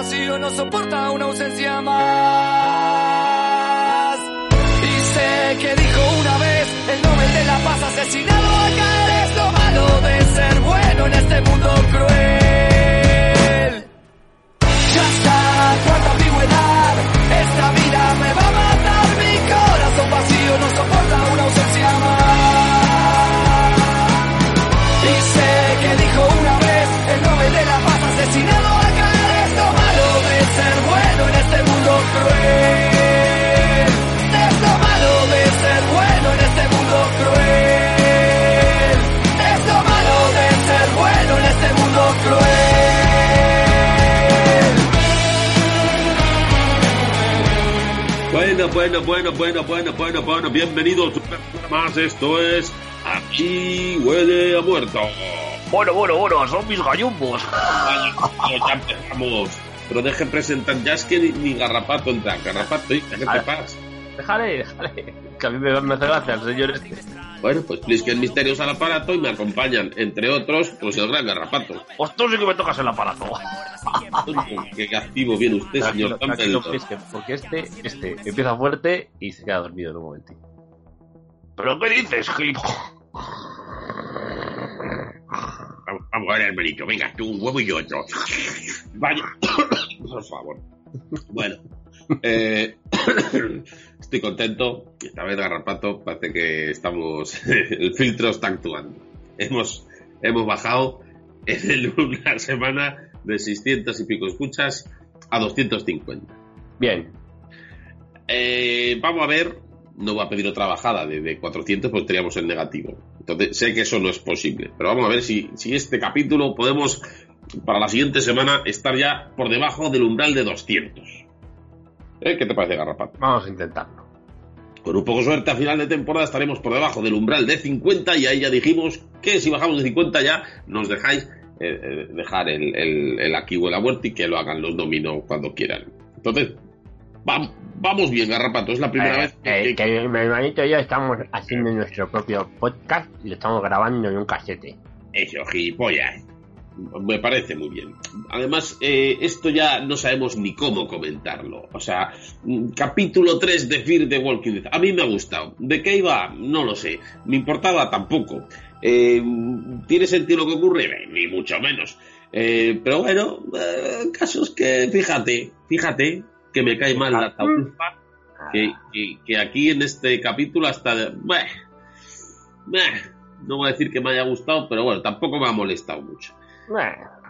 vacío no soporta una ausencia más. Y sé que dijo una vez el Nobel de la Paz asesinado a caer es lo malo de ser bueno en este mundo cruel. Bueno, bueno, bueno, bueno, bueno, bueno, bueno, bienvenidos más, esto es Aquí huele a muerto. Bueno, bueno, bueno, son mis gallumbos. Ya empezamos. Pero deje presentar, ya es que ni, ni Garrapato entra. Garrapato, hija, ¿qué te pasa? Déjale, déjale. Que a mí me, me hace gracia el señor este. Bueno, pues Plisken Misterios al aparato y me acompañan, entre otros, pues el gran Garrapato. Pues tú sí que me tocas el aparato. Qué activo viene usted, señor Tranquilo, tranquilo, Campbell. Plisken, porque este, este empieza fuerte y se queda dormido en un momentito. ¿Pero qué dices, gilipollas? Vamos, a ver, hermanito, venga, tú un huevo y otro. Vaya, por favor. Bueno, eh, estoy contento. Esta vez Garrapato parece que estamos. El filtro está actuando. Hemos, hemos bajado en el- una semana de 600 y pico escuchas a 250. Bien, Eh, vamos a ver, no voy a pedir otra bajada de, de 400 porque estaríamos en negativo. Entonces sé que eso no es posible, pero vamos a ver si, si este capítulo podemos para la siguiente semana estar ya por debajo del umbral de 200. ¿Eh? ¿Qué te parece, Garrapato? vamos a intentarlo. Con un poco de suerte a final de temporada estaremos por debajo del umbral de 50 y ahí ya dijimos que si bajamos de 50 ya nos dejáis eh, eh, dejar el, el, el aquí o el muerte y que lo hagan los dominos cuando quieran. Entonces, vam- vamos bien, Garrapato, es la primera Eh, vez eh, que mi hermanito y yo estamos haciendo nuestro propio podcast y lo estamos grabando en un casete. Eso, gilipollas. Me parece muy bien. Además, eh, esto ya no sabemos ni cómo comentarlo. O sea, mm, capítulo 3 de Fear the Walking Dead. A mí me ha gustado. ¿De qué iba? No lo sé. ¿Me importaba? Tampoco. Eh, ¿Tiene sentido lo que ocurre? Eh, Ni mucho menos. Eh, pero bueno, casos que, fíjate, fíjate, que me cae mal la taulfa. Que, que, que aquí en este capítulo hasta... de- no voy a decir que me haya gustado, pero bueno, tampoco me ha molestado mucho.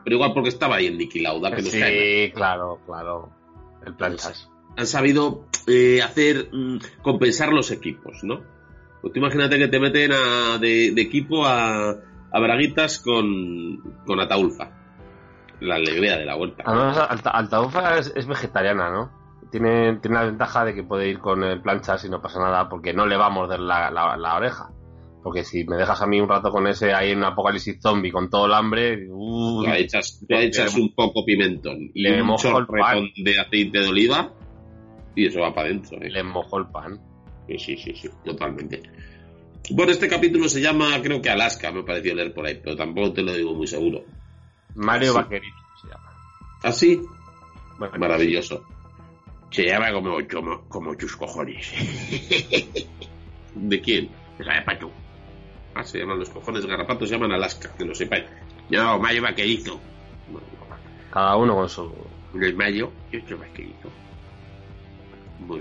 Pero igual porque estaba ahí en Nicky Lauda, que sí, claro, claro. El planchas. Han sabido eh, hacer mm, compensar los equipos, ¿no? Pues tú imagínate que te meten a- de, de equipo a, a Braguitas con, con Ataulfa. La alegría de la vuelta. Además, Alta, es, es vegetariana, ¿no? Tiene, tiene la ventaja de que puede ir con el planchas y no pasa nada porque no le va a morder la, la- la oreja. Porque si me dejas a mí un rato con ese ahí en apocalipsis zombie con todo el hambre, uh, Le echas, le echas un poco pimentón y Le un mojo el chorretón de aceite de oliva y eso va para adentro. ¿eh? le mojó el pan. Sí, sí, sí, sí, totalmente. Bueno, este capítulo se llama, creo que Alaska, me pareció leer por ahí, pero tampoco te lo digo muy seguro. Mario Sí. Vaquerito se llama. Así, Bueno, maravilloso. Se llama como, como, como tus cojones. ¿De quién? De Garrapato. Ah, se llaman los cojones garrapatos, se llaman Alaska, que lo sepáis. No, Mayo Vaquerito. Bueno, Cada uno con su. es Mayo, yo soy bien.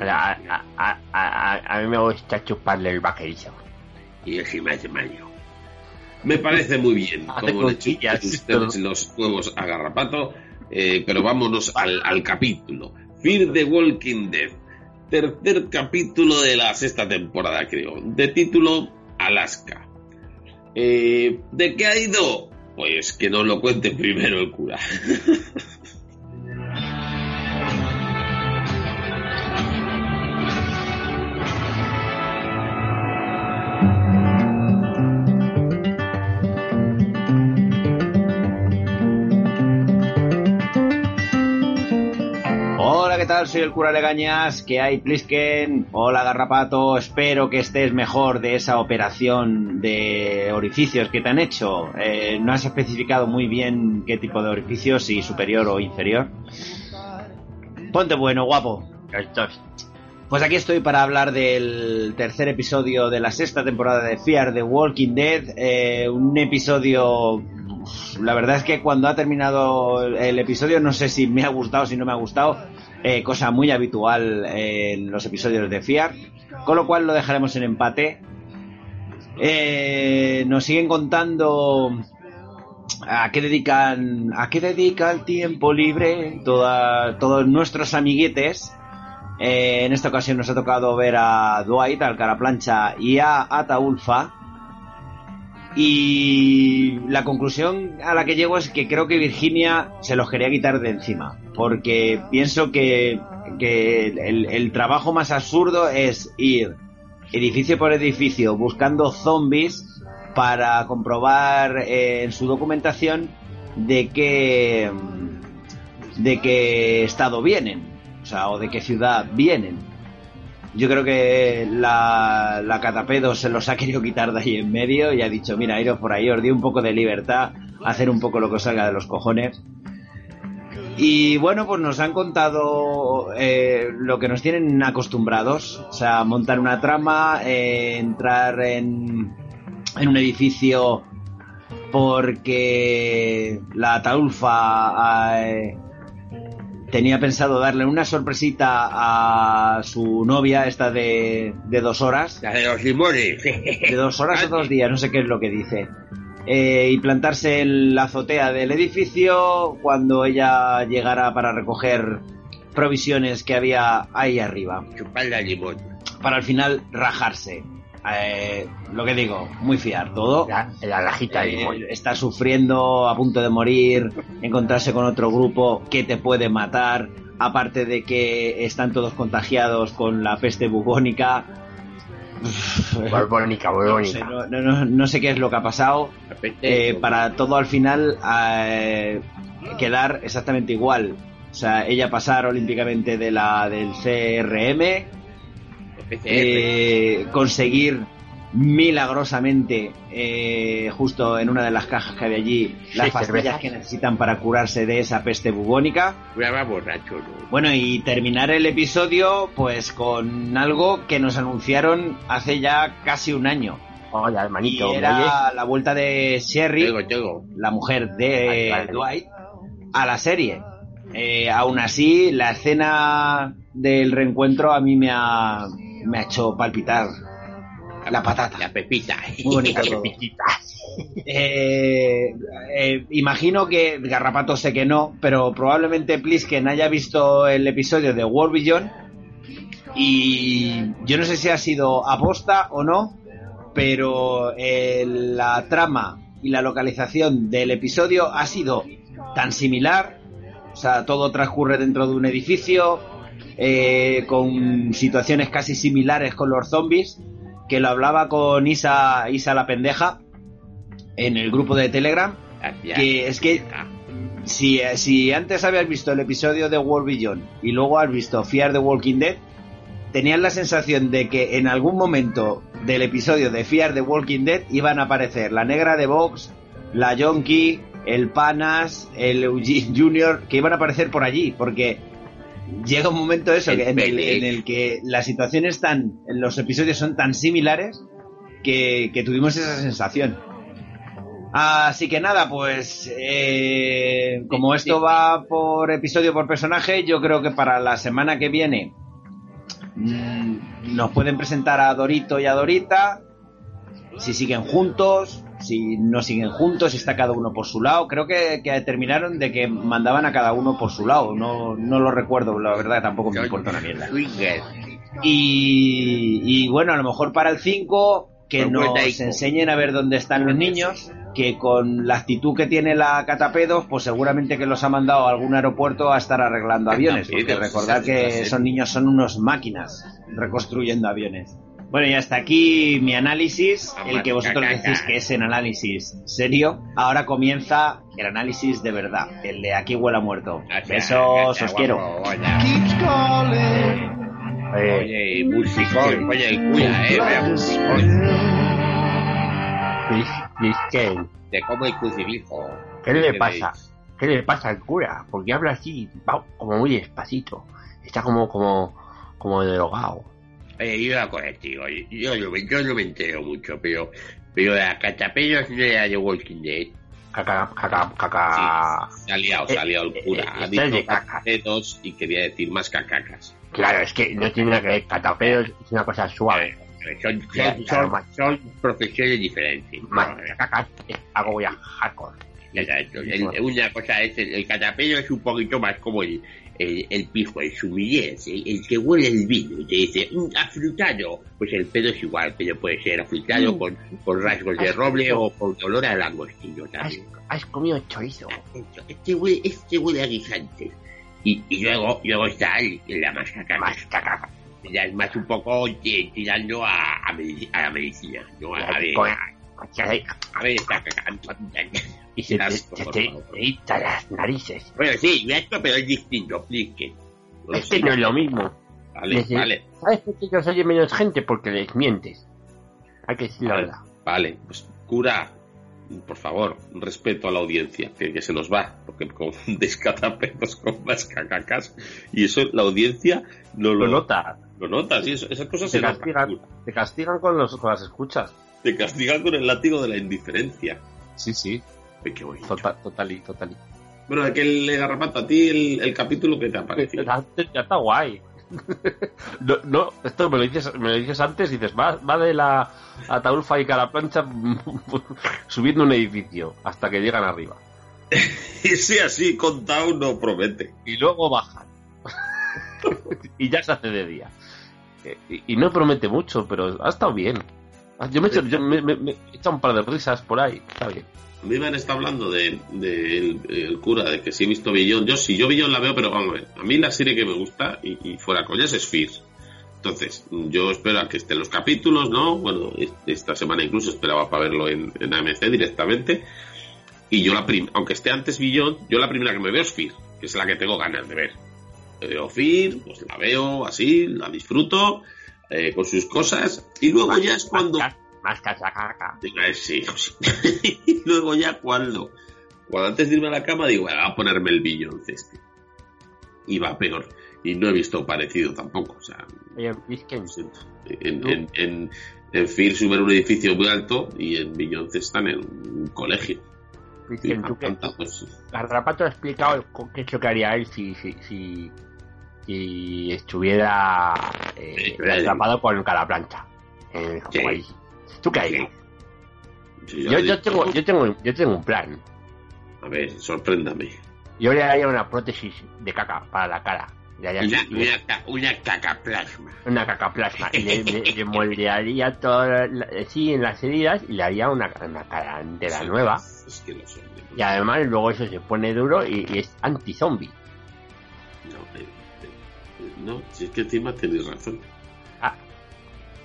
A, a- a- a- mí me gusta chuparle el vaquerito. y yo más de Mayo. Me parece muy bien cómo le chupan ustedes los huevos a Garrapato, eh, pero vámonos al, al capítulo. Fear the Walking Dead. Tercer capítulo de la sexta temporada, creo. De título Alaska. Eh, ¿De qué ha ido? Pues que nos lo cuente primero el cura. tal? Soy el cura Legañas, que hay Plisken. Hola Garrapato, espero que estés mejor de esa operación de orificios que te han hecho. Eh, no has especificado muy bien qué tipo de orificios, si superior o inferior. Ponte bueno, guapo. Pues aquí estoy para hablar del tercer episodio de la sexta temporada de Fear the Walking Dead. Eh, un episodio la verdad es que cuando ha terminado el episodio no sé si me ha gustado o si no me ha gustado. Eh, cosa muy habitual en los episodios de Fiar. Con lo cual lo dejaremos en empate. Eh, nos siguen contando a qué dedican a qué dedica el tiempo libre todos nuestros amiguetes. Eh, en esta ocasión nos ha tocado ver a Dwight, al Caraplancha y a Ataulfa y la conclusión a la que llego es que creo que Virginia se los quería quitar de encima. Porque pienso que, el, trabajo más absurdo es ir edificio por edificio buscando zombies para comprobar eh, en su documentación de qué de qué estado vienen, o sea, o de qué ciudad vienen. Yo creo que la, la Catapedo se los ha querido quitar de ahí en medio y ha dicho, mira, iros por ahí, os di un poco de libertad, hacer un poco lo que os salga de los cojones. Y bueno, pues nos han contado eh, lo que nos tienen acostumbrados, o sea, montar una trama, eh, entrar en, en un edificio porque la Taulfa eh, tenía pensado darle una sorpresita a su novia, esta de, de dos horas. La de los limones. De dos horas o dos días, no sé qué es lo que dice. Eh, y plantarse en la azotea del edificio cuando ella llegara para recoger provisiones que había ahí arriba. Chuparle limón. Para al final rajarse. Eh, lo que digo, muy fiar todo. La, la rajita eh, está sufriendo, a punto de morir, encontrarse con otro grupo que te puede matar, aparte de que están todos contagiados con la peste bubónica. Bubónica, bubónica. No, sé, no, no, sé qué es lo que ha pasado. Eh, para todo al final eh, quedar exactamente igual. O sea, ella pasar olímpicamente de la del CRM eh, conseguir milagrosamente eh, justo en una de las cajas que hay allí las pastillas que necesitan para curarse de esa peste bubónica. Bueno, y terminar el episodio pues con algo que nos anunciaron hace ya casi un año. y era la vuelta de Sherry, la mujer de Dwight, a la serie. Eh, aún así, la escena del reencuentro a mí me ha, me ha hecho palpitar la patata. La pepita. Muy bonito todo. Eh, eh, imagino que Garrapato sé que no, pero probablemente Plisken haya visto el episodio de World Beyond y yo no sé si ha sido aposta o no, pero eh, la trama y la localización del episodio ha sido tan similar, o sea, todo transcurre dentro de un edificio, eh, con situaciones casi similares con los zombies, que lo hablaba con Isa, Isa la pendeja en el grupo de Telegram, que es que si, si antes habías visto el episodio de World Beyond y luego has visto Fear the Walking Dead, tenías la sensación de que en algún momento del episodio de Fear the Walking Dead iban a aparecer la negra de Vox, la Yonki, el Panas, el Eugene Junior, que iban a aparecer por allí, porque llega un momento eso, en, el, que las situaciones tan, los episodios son tan similares que, tuvimos esa sensación. Así que nada, pues eh, como esto va por episodio por personaje, yo creo que para la semana que viene mm, nos pueden presentar a Dorito y a Dorita, si siguen juntos, si no siguen juntos, si está cada uno por su lado. Creo que, que, terminaron de que mandaban a cada uno por su lado. No, no lo recuerdo, la verdad tampoco me importa una mierda. Y, y bueno, a lo mejor para el 5 que nos enseñen a ver dónde están los niños, que con la actitud que tiene la Catapedos, pues seguramente que los ha mandado a algún aeropuerto a estar arreglando aviones, porque recordad que esos niños son unos máquinas reconstruyendo aviones. Bueno, y hasta aquí mi análisis, Ah, el que vosotros decís que es en análisis serio. Ahora comienza el análisis de verdad, el de aquí huele a muerto. Besos, os quiero. Eh, Oye, músico, oye, el cuya, eh, vea, te como el crucifijo. ¿qué le ¿Qué pasa? ¿Qué le pasa al cura? Porque habla así, va como muy despacito. Está como, como, como drogado. Yo la contigo, yo, yo, no me- yo no me entero mucho, pero, pero la no era de Walking Dead. Caca, caca, caca. Sí, se ha liado, se ha liado el Eh, cura. eh, ha de dicho caca. catapedos y quería decir más cacacas. Claro, es que no tiene nada que ver. Catapedos es una cosa suave. Son, son, profesiones diferentes. Más caca es algo ya hardcore. Exacto. El- una cosa es, el, el catapello es un poquito más como el, el, el pijo, el sumillés, el, el que huele el vino y te dice, "Mm, afrutado. Pues el pedo es igual, pero puede ser afrutado con, con rasgos de roble o con olor a langostino también. has comido chorizo. Este huele, este huele a guisante. Y, y luego, luego está el, la más caca. Más es un poco eh, tirando a, a, la medicina. ¿no? A, a ver, a, ver esta. Y se te, Asco, por te favor. irritan las narices. Bueno, sí, esto, pero es distinto. No lo Es que no es lo mismo. Vale, vale, ¿Sabes por qué oye menos gente? Porque les mientes. Hay que decir la Vale. verdad. vale. Pues cura, por favor, respeto a la audiencia, que, que se nos va, porque con descatapedos con más cacacas, y eso la audiencia no lo, Lo nota. lo nota, sí, eso- esas cosas Te se castigan, cura. te castigan con, los, con las escuchas. Te castigan con el látigo de la indiferencia. Sí, sí. Ay, qué bonito. Total, total y total. Bueno, aquel garrapato, a ti el, el capítulo que te ha parecido. Ya está guay. No, no, esto me lo dices, me lo dices antes y dices, va, va de la Ataulfa y Caraplancha subiendo un edificio hasta que llegan arriba. Y si así contado no promete. Y luego bajan. y ya se hace de día. Eh, Y, y no promete mucho, pero ha estado bien. Ah, Yo me he hecho, yo me, me- me he echado un par de risas por ahí. Está bien. A mí me han estado hablando de, de el, el cura, de que si he visto Billón. Yo sí, yo Billón la veo, pero vamos a ver. A mí la serie que me gusta, y, y fuera coñas, es Fears. Entonces, yo espero a que estén los capítulos, ¿no? Bueno, es- esta semana incluso esperaba para verlo en, en AMC directamente. Y yo la primera, aunque esté antes Billón, yo la primera que me veo es Fear, que es la que tengo ganas de ver. Me veo Fear, pues la veo así, la disfruto, eh, con sus cosas, y luego ya es cuando... Más, más cachacaca. Eh, sí, sí. y luego ya cuando, cuando antes de irme a la cama digo, "Bueno, voy a ponerme el billón este. Y va peor. Y no he visto parecido tampoco. O sea, Oye. En, en, en, en suben un edificio muy alto y en Beyoncé están en un colegio. Vizquen, tú que pues, Garrapato ha explicado qué es lo que haría él si, si, si, si estuviera eh, atrapado con Caraplancha. En Sí. Hawái. ¿Tú qué harías? sí, Yo, tengo, yo, tengo, yo tengo un plan. A ver, sorpréndame. Yo le haría una prótesis de caca para la cara. Le haría Una, una, una cacaplasma. una caca plasma. Y le, le- le moldearía todo sí, en las heridas y le haría una, una cara entera Sí, nueva. Es que lo son. Y además luego eso se pone duro y, y es anti-zombie. No, si es que encima tenéis razón.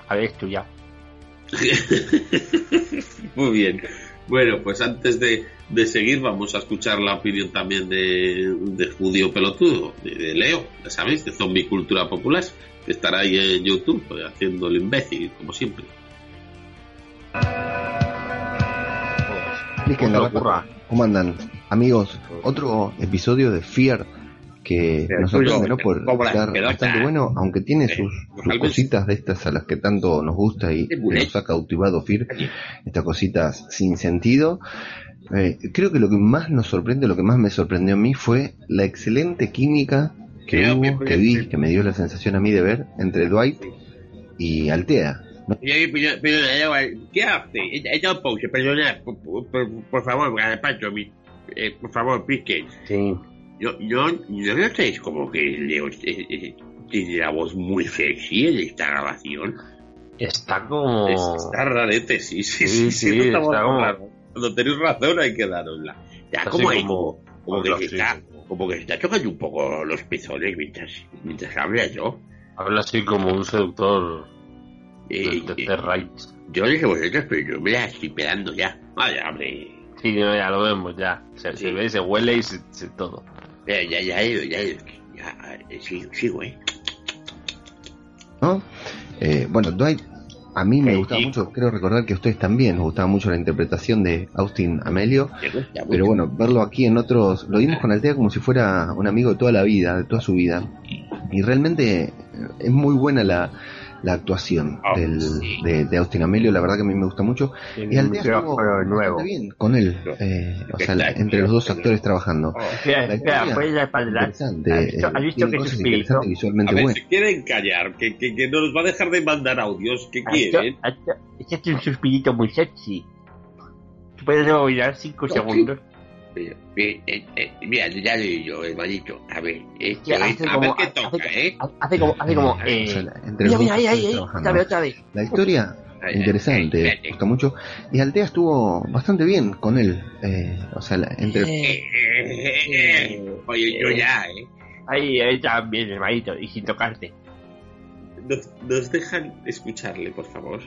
A ver, estudiado. Muy bien. Bueno, pues antes de, de seguir vamos a escuchar la opinión también de, de Judío Pelotudo, de, de Leo, ya sabéis, de Zombie Cultura Popular, que estará ahí en YouTube pues, haciendo el imbécil, como siempre. Rata. ¿Cómo andan? Amigos, otro episodio de Fear que nos sorprende, ¿no? Por estar bastante bueno, aunque tiene Sí, sus, cositas de estas a las que tanto nos gusta y Qué que nos ha cautivado Fear, estas cositas sin sentido. Eh, creo que lo que más nos sorprende, lo que más me sorprendió a mí fue la excelente química que hubo, vi, que me dio la sensación a mí de ver entre Dwight y Altea. ¿no? ¿Qué hace? Perdona, por, favor, eh, por favor, pique. Sí. Yo, yo, yo no sé, es como que Leo eh, eh, tiene la voz muy sexy en esta grabación. Está como... Está rarete, sí, sí, Sí, sí. está como-. Cuando tenéis razón hay que darosla. Ya, como, ahí, como- como, que se está, como que se está tocando un poco los pezones mientras, mientras habla yo. Habla así como un seductor Eh, de, eh, de Rights. yo dije vosotros, pero yo me la estoy pelando ya. Vaya, hombre. Sí, ya lo vemos, ya. Se, Sí. se ve, se huele y se, se todo. Ya, ya, ya, ya, ya, ya, eh, sigo, sigo, ¿eh? ¿no? Eh, bueno, Dwight, a mí me gustaba mucho, creo recordar que a ustedes también nos gustaba mucho la interpretación de Austin Amelio, pero bueno, verlo aquí en otros, lo vimos con Altea como si fuera un amigo de toda la vida, de toda su vida, y realmente eh, es muy buena la, la actuación Ah, del, sí. de, de Austin Amelio, la verdad que a mí me gusta mucho, y Altea estuvo bien con él, eh, o sea, la- entre los dos actores trabajando. Oh. Espera, La espera, historia puedes dar para adelante. Interesante, ¿Has visto- eh, visto tiene que se A visualmente ver, buenas. si quieren callar, que, que, que no nos va a dejar de mandar audios, ¿qué ¿Has visto- quieren? Échate un suspirito muy sexy. Puedes rebobinar 5 segundos. Eh, eh, eh, eh, mira, ya lo yo, hermanito. A ver, esto Ya, es, hace a como- ver qué hace- toca, ¿eh? Hace como, hace como, O sea, eh. la- entre Mira, mira, ahí, ahí. Otra vez, otra vez. La historia interesante, ay, me ay. gustó mucho. Y Altea estuvo bastante bien con él. eh, o sea, la- entre Eh, eh, eh, eh. Oye, yo ya, ¿eh? Ahí, ahí también, hermanito. Y sin tocarte. ¿Nos, nos dejan escucharle, por favor?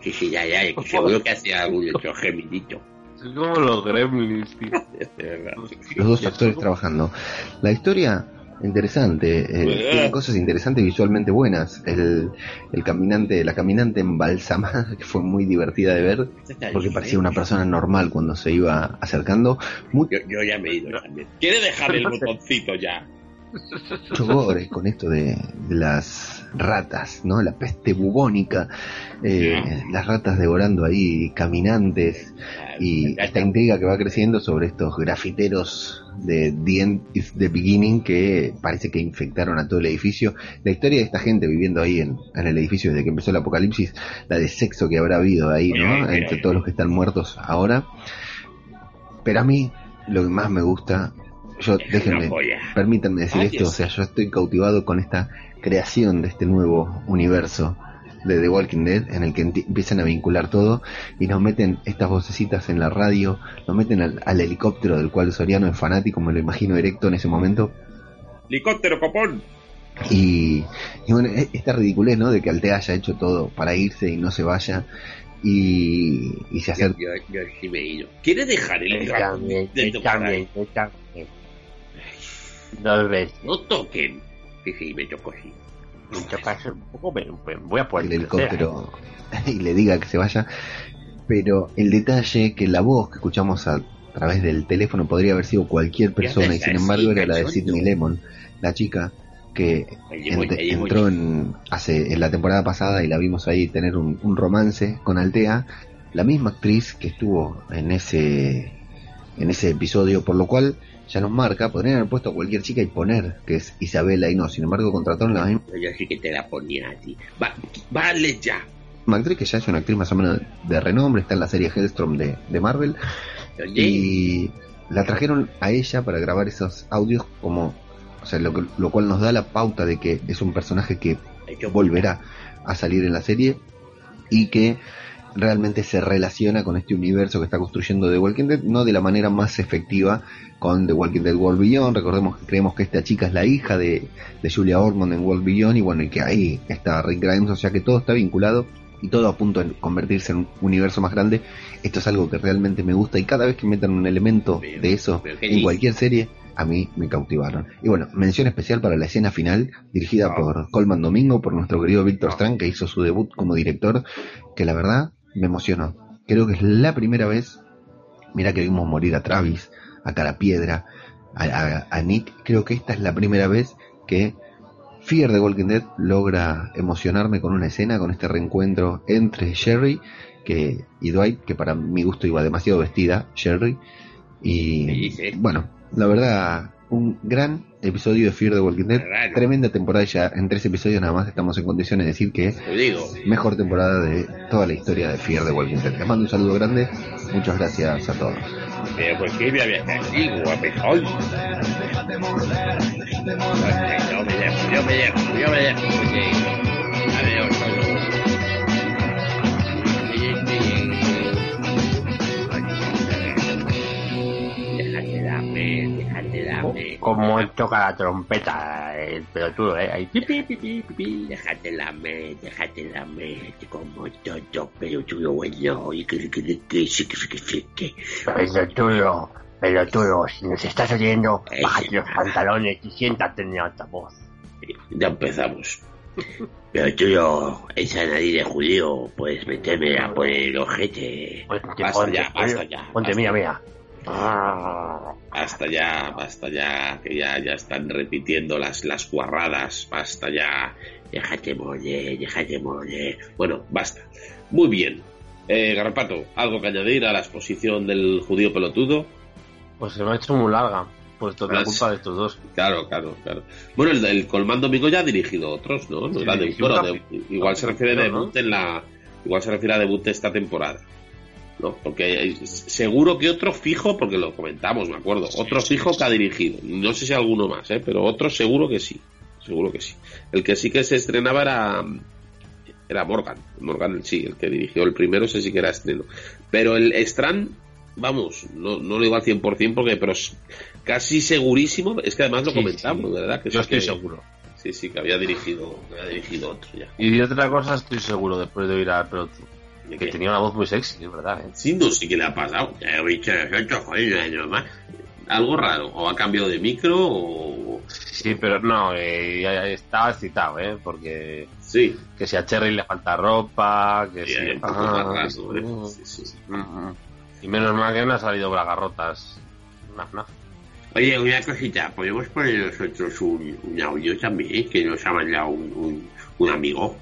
Sí, sí, ya, ya, que seguro que hacía algún otro gemidito. Como los gremlins, tío. Los dos actores trabajando. La historia interesante, eh, tiene cosas interesantes visualmente buenas. El, el caminante, la caminante embalsamada, que fue muy divertida de ver, porque parecía una persona normal cuando se iba acercando. Muy Yo, yo ya me he ido también. ¿Quiere dejar el botoncito ya? mucho gore con esto de, de las ratas, ¿no? La peste bubónica, eh, las ratas devorando ahí caminantes y esta intriga que va creciendo sobre estos grafiteros de The End is the Beginning que parece que infectaron a todo el edificio. La historia de esta gente viviendo ahí en, en el edificio desde que empezó el apocalipsis, la de sexo que habrá habido ahí, ¿no? Entre todos los que están muertos ahora. Pero a mí, lo que más me gusta, yo, déjenme, permítanme decir Ay, esto, Dios. o sea, yo estoy cautivado con esta creación de este nuevo universo de The Walking Dead en el que empiezan a vincular todo y nos meten estas vocecitas en la radio, nos meten al, al helicóptero del cual Soriano es fanático, me lo imagino erecto en ese momento, Helicóptero, copón. y, y bueno, e- esta ridiculez, ¿no? De que Altea haya hecho todo para irse y no se vaya y, y se acerca. ¿Quiere dejar el también. Dos veces. No toquen. Sí, sí, me así. En todo caso, un poco me, me voy a poner el helicóptero y le diga que se vaya. Pero el detalle que la voz que escuchamos a través del teléfono podría haber sido cualquier persona y sin embargo era la de Sidney Lemon, la chica que ent- entró en, hace, en la temporada pasada y la vimos ahí tener un, un romance con Altea, la misma actriz que estuvo en ese en ese episodio, por lo cual ya nos marca, podrían haber puesto a cualquier chica y poner que es Isabela y no, sin embargo contrataron la misma Yo sí que te la ponía a ti. Va, vale ya. actriz que ya es una actriz más o menos de renombre, está en la serie Hellstrom de, de Marvel Oye, y la trajeron a ella para grabar esos audios como, o sea, lo, lo cual nos da la pauta de que es un personaje que volverá a salir en la serie y que realmente se relaciona con este universo que está construyendo The Walking Dead, no de la manera más efectiva con The Walking Dead World Beyond. Recordemos que creemos que esta chica es la hija de, de Julia Ormond en World Beyond y bueno, y que ahí está Rick Grimes, o sea que todo está vinculado y todo a punto de convertirse en un universo más grande. Esto es algo que realmente me gusta y cada vez que metan un elemento Pero- de eso en cualquier serie, a mí me cautivaron. Y bueno, mención especial para la escena final, dirigida Ah. por Colman Domingo, por nuestro querido Víctor Ah. Strang, que hizo su debut como director, que la verdad me emocionó. Creo que es la primera vez, mira que vimos morir a Travis, a Carapiedra, a, a, a Nick, creo que esta es la primera vez que Fear the Walking Dead logra emocionarme con una escena, con este reencuentro entre Sherry que, y Dwight, que para mi gusto iba demasiado vestida, Sherry. Y Sí, sí. bueno, la verdad, un gran episodio de Fear the Walking Dead. Tremenda temporada ya, en tres episodios nada más estamos en condiciones de decir que es mejor temporada de toda la historia de Fear the Walking Dead. Les mando un saludo grande, muchas gracias a todos. Pero ¿por qué me había castigo, guapetón? Yo me dejo, yo me dejo, yo me dejo, oye. Adiós, Como él toca la trompeta, el pelotudo, ¿eh? Ahí, pipi, pipi, pipi. Déjate dame, déjate dame. Como todo pelotudo bueno. Y que, que, que, que, que. Pelotudo, pelotudo, si nos estás oyendo, bájate los pantalones y siéntate en el altavoz. Ya empezamos. Pero tú, esa nariz de judío, puedes metérmela por el ojete. Ponte, Basta ponte, ya, basta ya, Ponte, mira, mira. Ah, Basta ya, basta ya, que ya, ya están repitiendo las, las guarradas, basta ya. Déjate morir, déjate morir. Bueno, basta. Muy bien. Eh, Garrapato, ¿algo que añadir a la exposición del judío pelotudo? Pues se me ha hecho muy larga, pues toda la Pues- culpa de estos dos. Claro, claro, claro. Bueno, el, el Colmando Amigo ya ha dirigido otros, ¿no? No Sí, era de- dirigió bueno, un de- cap- igual se refiere a debut en la. Igual se refiere a debut de esta temporada. ¿No? Porque seguro que otro fijo, porque lo comentamos, me acuerdo, otro fijo que ha dirigido. No sé si alguno más, ¿eh? pero otro seguro que sí. Seguro que sí. El que sí que se estrenaba era. Era Morgan. Morgan, sí, el que dirigió el primero, ese sí que era estreno. Pero el Strand, vamos, no, no lo digo al 100% porque, pero casi segurísimo. Es que además lo Sí, comentamos, sí. ¿verdad? Que Yo que- estoy seguro. Sí, sí, que había dirigido, que había dirigido otro ya. Y de otra cosa estoy seguro después de oír al pelotudo. ¿De Que tenía una voz muy sexy, es verdad, ¿eh? Sí, no sé qué le ha pasado. Algo raro. O ha cambiado de micro o... Sí, pero no, eh, estaba excitado, ¿eh? Porque Sí. que si a Cherry le falta ropa, que Sí, si... un poco Ah, ¿eh? mm, Sí, sí. mm, mm. Y menos mal que no ha salido bragarrotas. Naf, naf. Oye, una cosita. ¿Podemos poner nosotros un, un audio también que nos ha mandado un, un, un amigo?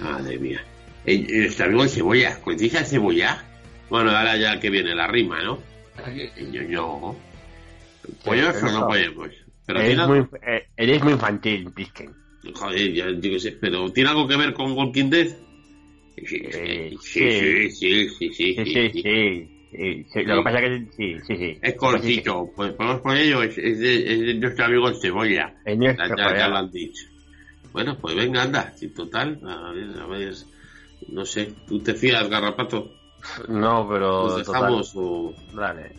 Madre mía. Eh, eh, nuestro amigo el Cebolla. ¿Conocéis al Cebolla? Bueno, ahora ya que viene la rima, ¿no? Yo, yo. ¿Podemos o no podemos? Pero Eres muy, eh, eres muy infantil, Pisken. Joder, ya, sé, pero ¿tiene algo que ver con Walking Dead? Sí, sí, sí, sí, sí, sí, Sí, sí, sí. sí, sí, Lo que pasa es que sí, sí, sí. Es cortito, pues podemos ponerlo, es, es de, es de nuestro amigo Cebolla. Es Ya, nuestro ya- ya lo han dicho. Bueno, pues venga, anda, total, a ver, a ver, no sé, ¿tú te fías, Garrapato? No, pero ¿Nos total, dejamos o...? dale.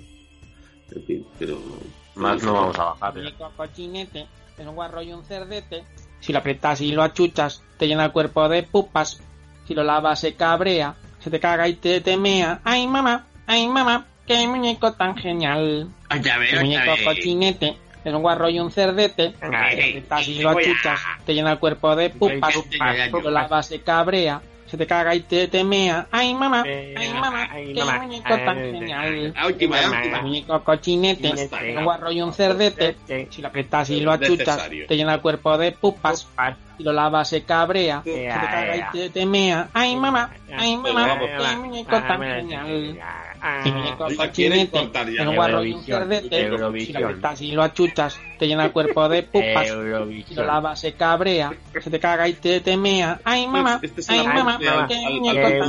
En fin, pero... Más no vamos a bajar. ya. Único cochinete, es un guarro y un cerdete. Si lo apretas y lo achuchas, te llena el cuerpo de pupas. Si lo lavas se cabrea, se te caga y te temea. Ay mamá, ay mamá, qué muñeco tan genial. ¡Otra vez, El otra muñeco vez! cochinete, es un guarro y un cerdete. Si lo apretas y lo achuchas, te llena el cuerpo de pupas. Si lo lavas se cabrea, se te caga y te temea. Ay mamá, ay mamá, qué muñeco tan genial. La última, la última. El muñeco cochinete, bien. un guarro y un cerdete. Si lo apretas y lo achuchas, te llena el cuerpo de pupas. Si lo lavas se cabrea, se te caga y te temea. Ay mamá, ay mamá, qué muñeco tan genial. El muñeco Oiga, ¿quieren cochinete, cortar ya? es un guarro y un cerdete. Si lo apretas y lo achuchas, te llena el cuerpo de pupas. Si lo Eurovisión. lavas se cabrea, se te caga y te temea. Ay mamá, Este es ay el mamá, qué muñeco el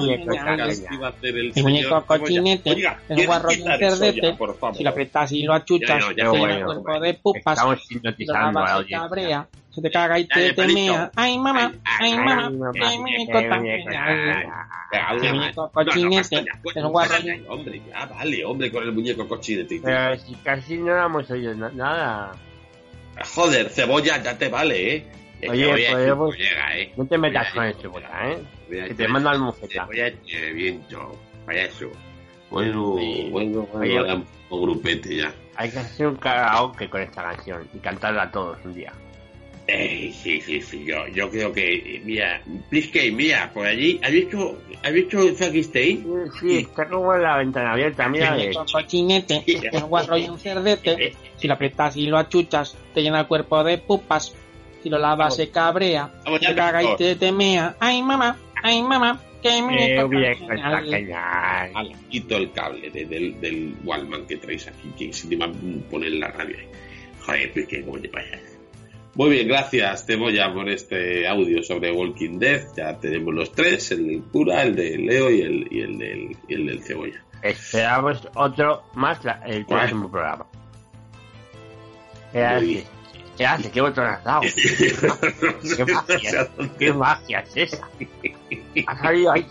El muñeco cochinete, ¿quieres guarro y cerdete. Si lo apretas y lo achuchas, Ya, no, ya, te llena el cuerpo de pupas. Lo hipnotizando a la lavas se cabrea, se te caga y te temea. Ay mamá, ay mamá, qué muñeco El muñeco cochinete, un guarro y Hombre, ya, vale, hombre, con el muñeco cochinete. Pero si casi no hemos oído na- nada. Joder, cebolla, ya te vale, ¿eh? Es Oye, que a pues, pues, ¿eh? No te metas con a el cebolla, ¿eh? a Que te mando al mufeta. Voy a decir, viento, payaso. Bueno, Sí. bueno, bueno, un grupete ya. Hay que hacer un karaoke con esta canción y cantarla todos un día. Eh, sí, sí, sí, yo, yo creo que, eh, mira, Plisky, mira, por allí, ¿has visto, has visto Zacky Stein? Sí, está como la ventana abierta, mira. Eh. cochinete, es un guarro y un cerdete. Si lo apretas y lo achuchas, te llena el cuerpo de pupas. Si lo lavas se cabrea, te caga y te temea. Ay mamá, ay mamá, Eh, está genial. genial. Al, quito el cable de- del, del Wallman que traéis aquí, que se te va a poner la radio ahí. Joder, Plisky, ¿cómo te pasas? Muy bien, gracias Cebolla por este audio sobre Walking Dead. Ya tenemos los tres, el del cura, el de Leo y el, y el, del, y el del Cebolla. Esperamos otro más la- el próximo programa. ¿Qué bien. ¿Qué haces? ¿Qué botón has dado? ¿Qué magia, ¿Qué magia es esa? Ha salido ahí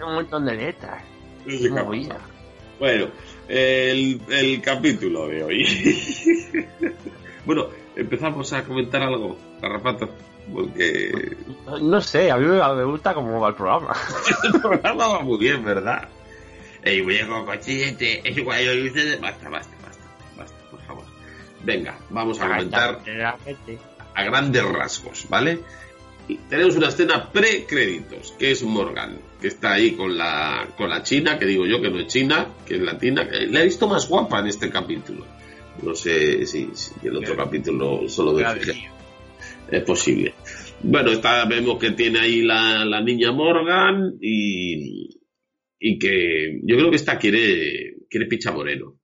un montón de letras. Bueno, el, el capítulo de hoy. bueno, empezamos a comentar algo, Garrapato, porque No sé, a mí me, gusta cómo va el programa. el programa va muy bien, ¿verdad? El muñeco cochete, es igual, yo hice... Basta, basta, basta, basta, por favor. Venga, vamos a comentar a grandes rasgos, ¿vale? Tenemos una escena pre-créditos, que es Morgan, que está ahí con la, con la china, que digo yo que no es china, que es latina, que la he visto más guapa en este capítulo. No sé si, si el otro capítulo solo de fijé. Es posible. Bueno, está, vemos que tiene ahí la, la niña Morgan y, y que yo creo que esta quiere, quiere Picha Moreno.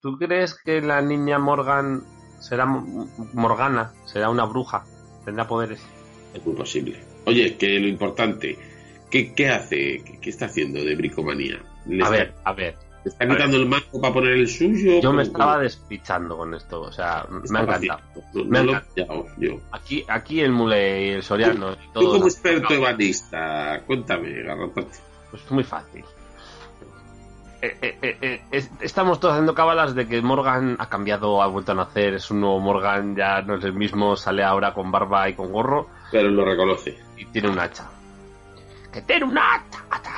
¿Tú crees que la niña Morgan será Morgana? ¿Será una bruja? ¿Tendrá poderes? Es muy posible. Oye, que lo importante, ¿qué, qué hace? ¿Qué, qué está haciendo de bricomanía? ¿Le A ver, a ver. ¿Le está quitando el mango para poner el suyo? Yo me ¿Cómo- estaba cómo despichando con esto. O sea, está me ha encantado. No, Me ha no lo he encantado. pillado yo. Aquí, aquí el mule y el soriano y Tú todo. como experto ebanista, cuéntame, Garrapato. Pues es muy fácil. Eh, eh, eh, eh, es- estamos todos haciendo cábalas de que Morgan ha cambiado, ha vuelto a nacer, es un nuevo Morgan, ya no es el mismo, sale ahora con barba y con gorro Pero lo reconoce. y tiene un hacha. Que tiene un hacha, hacha.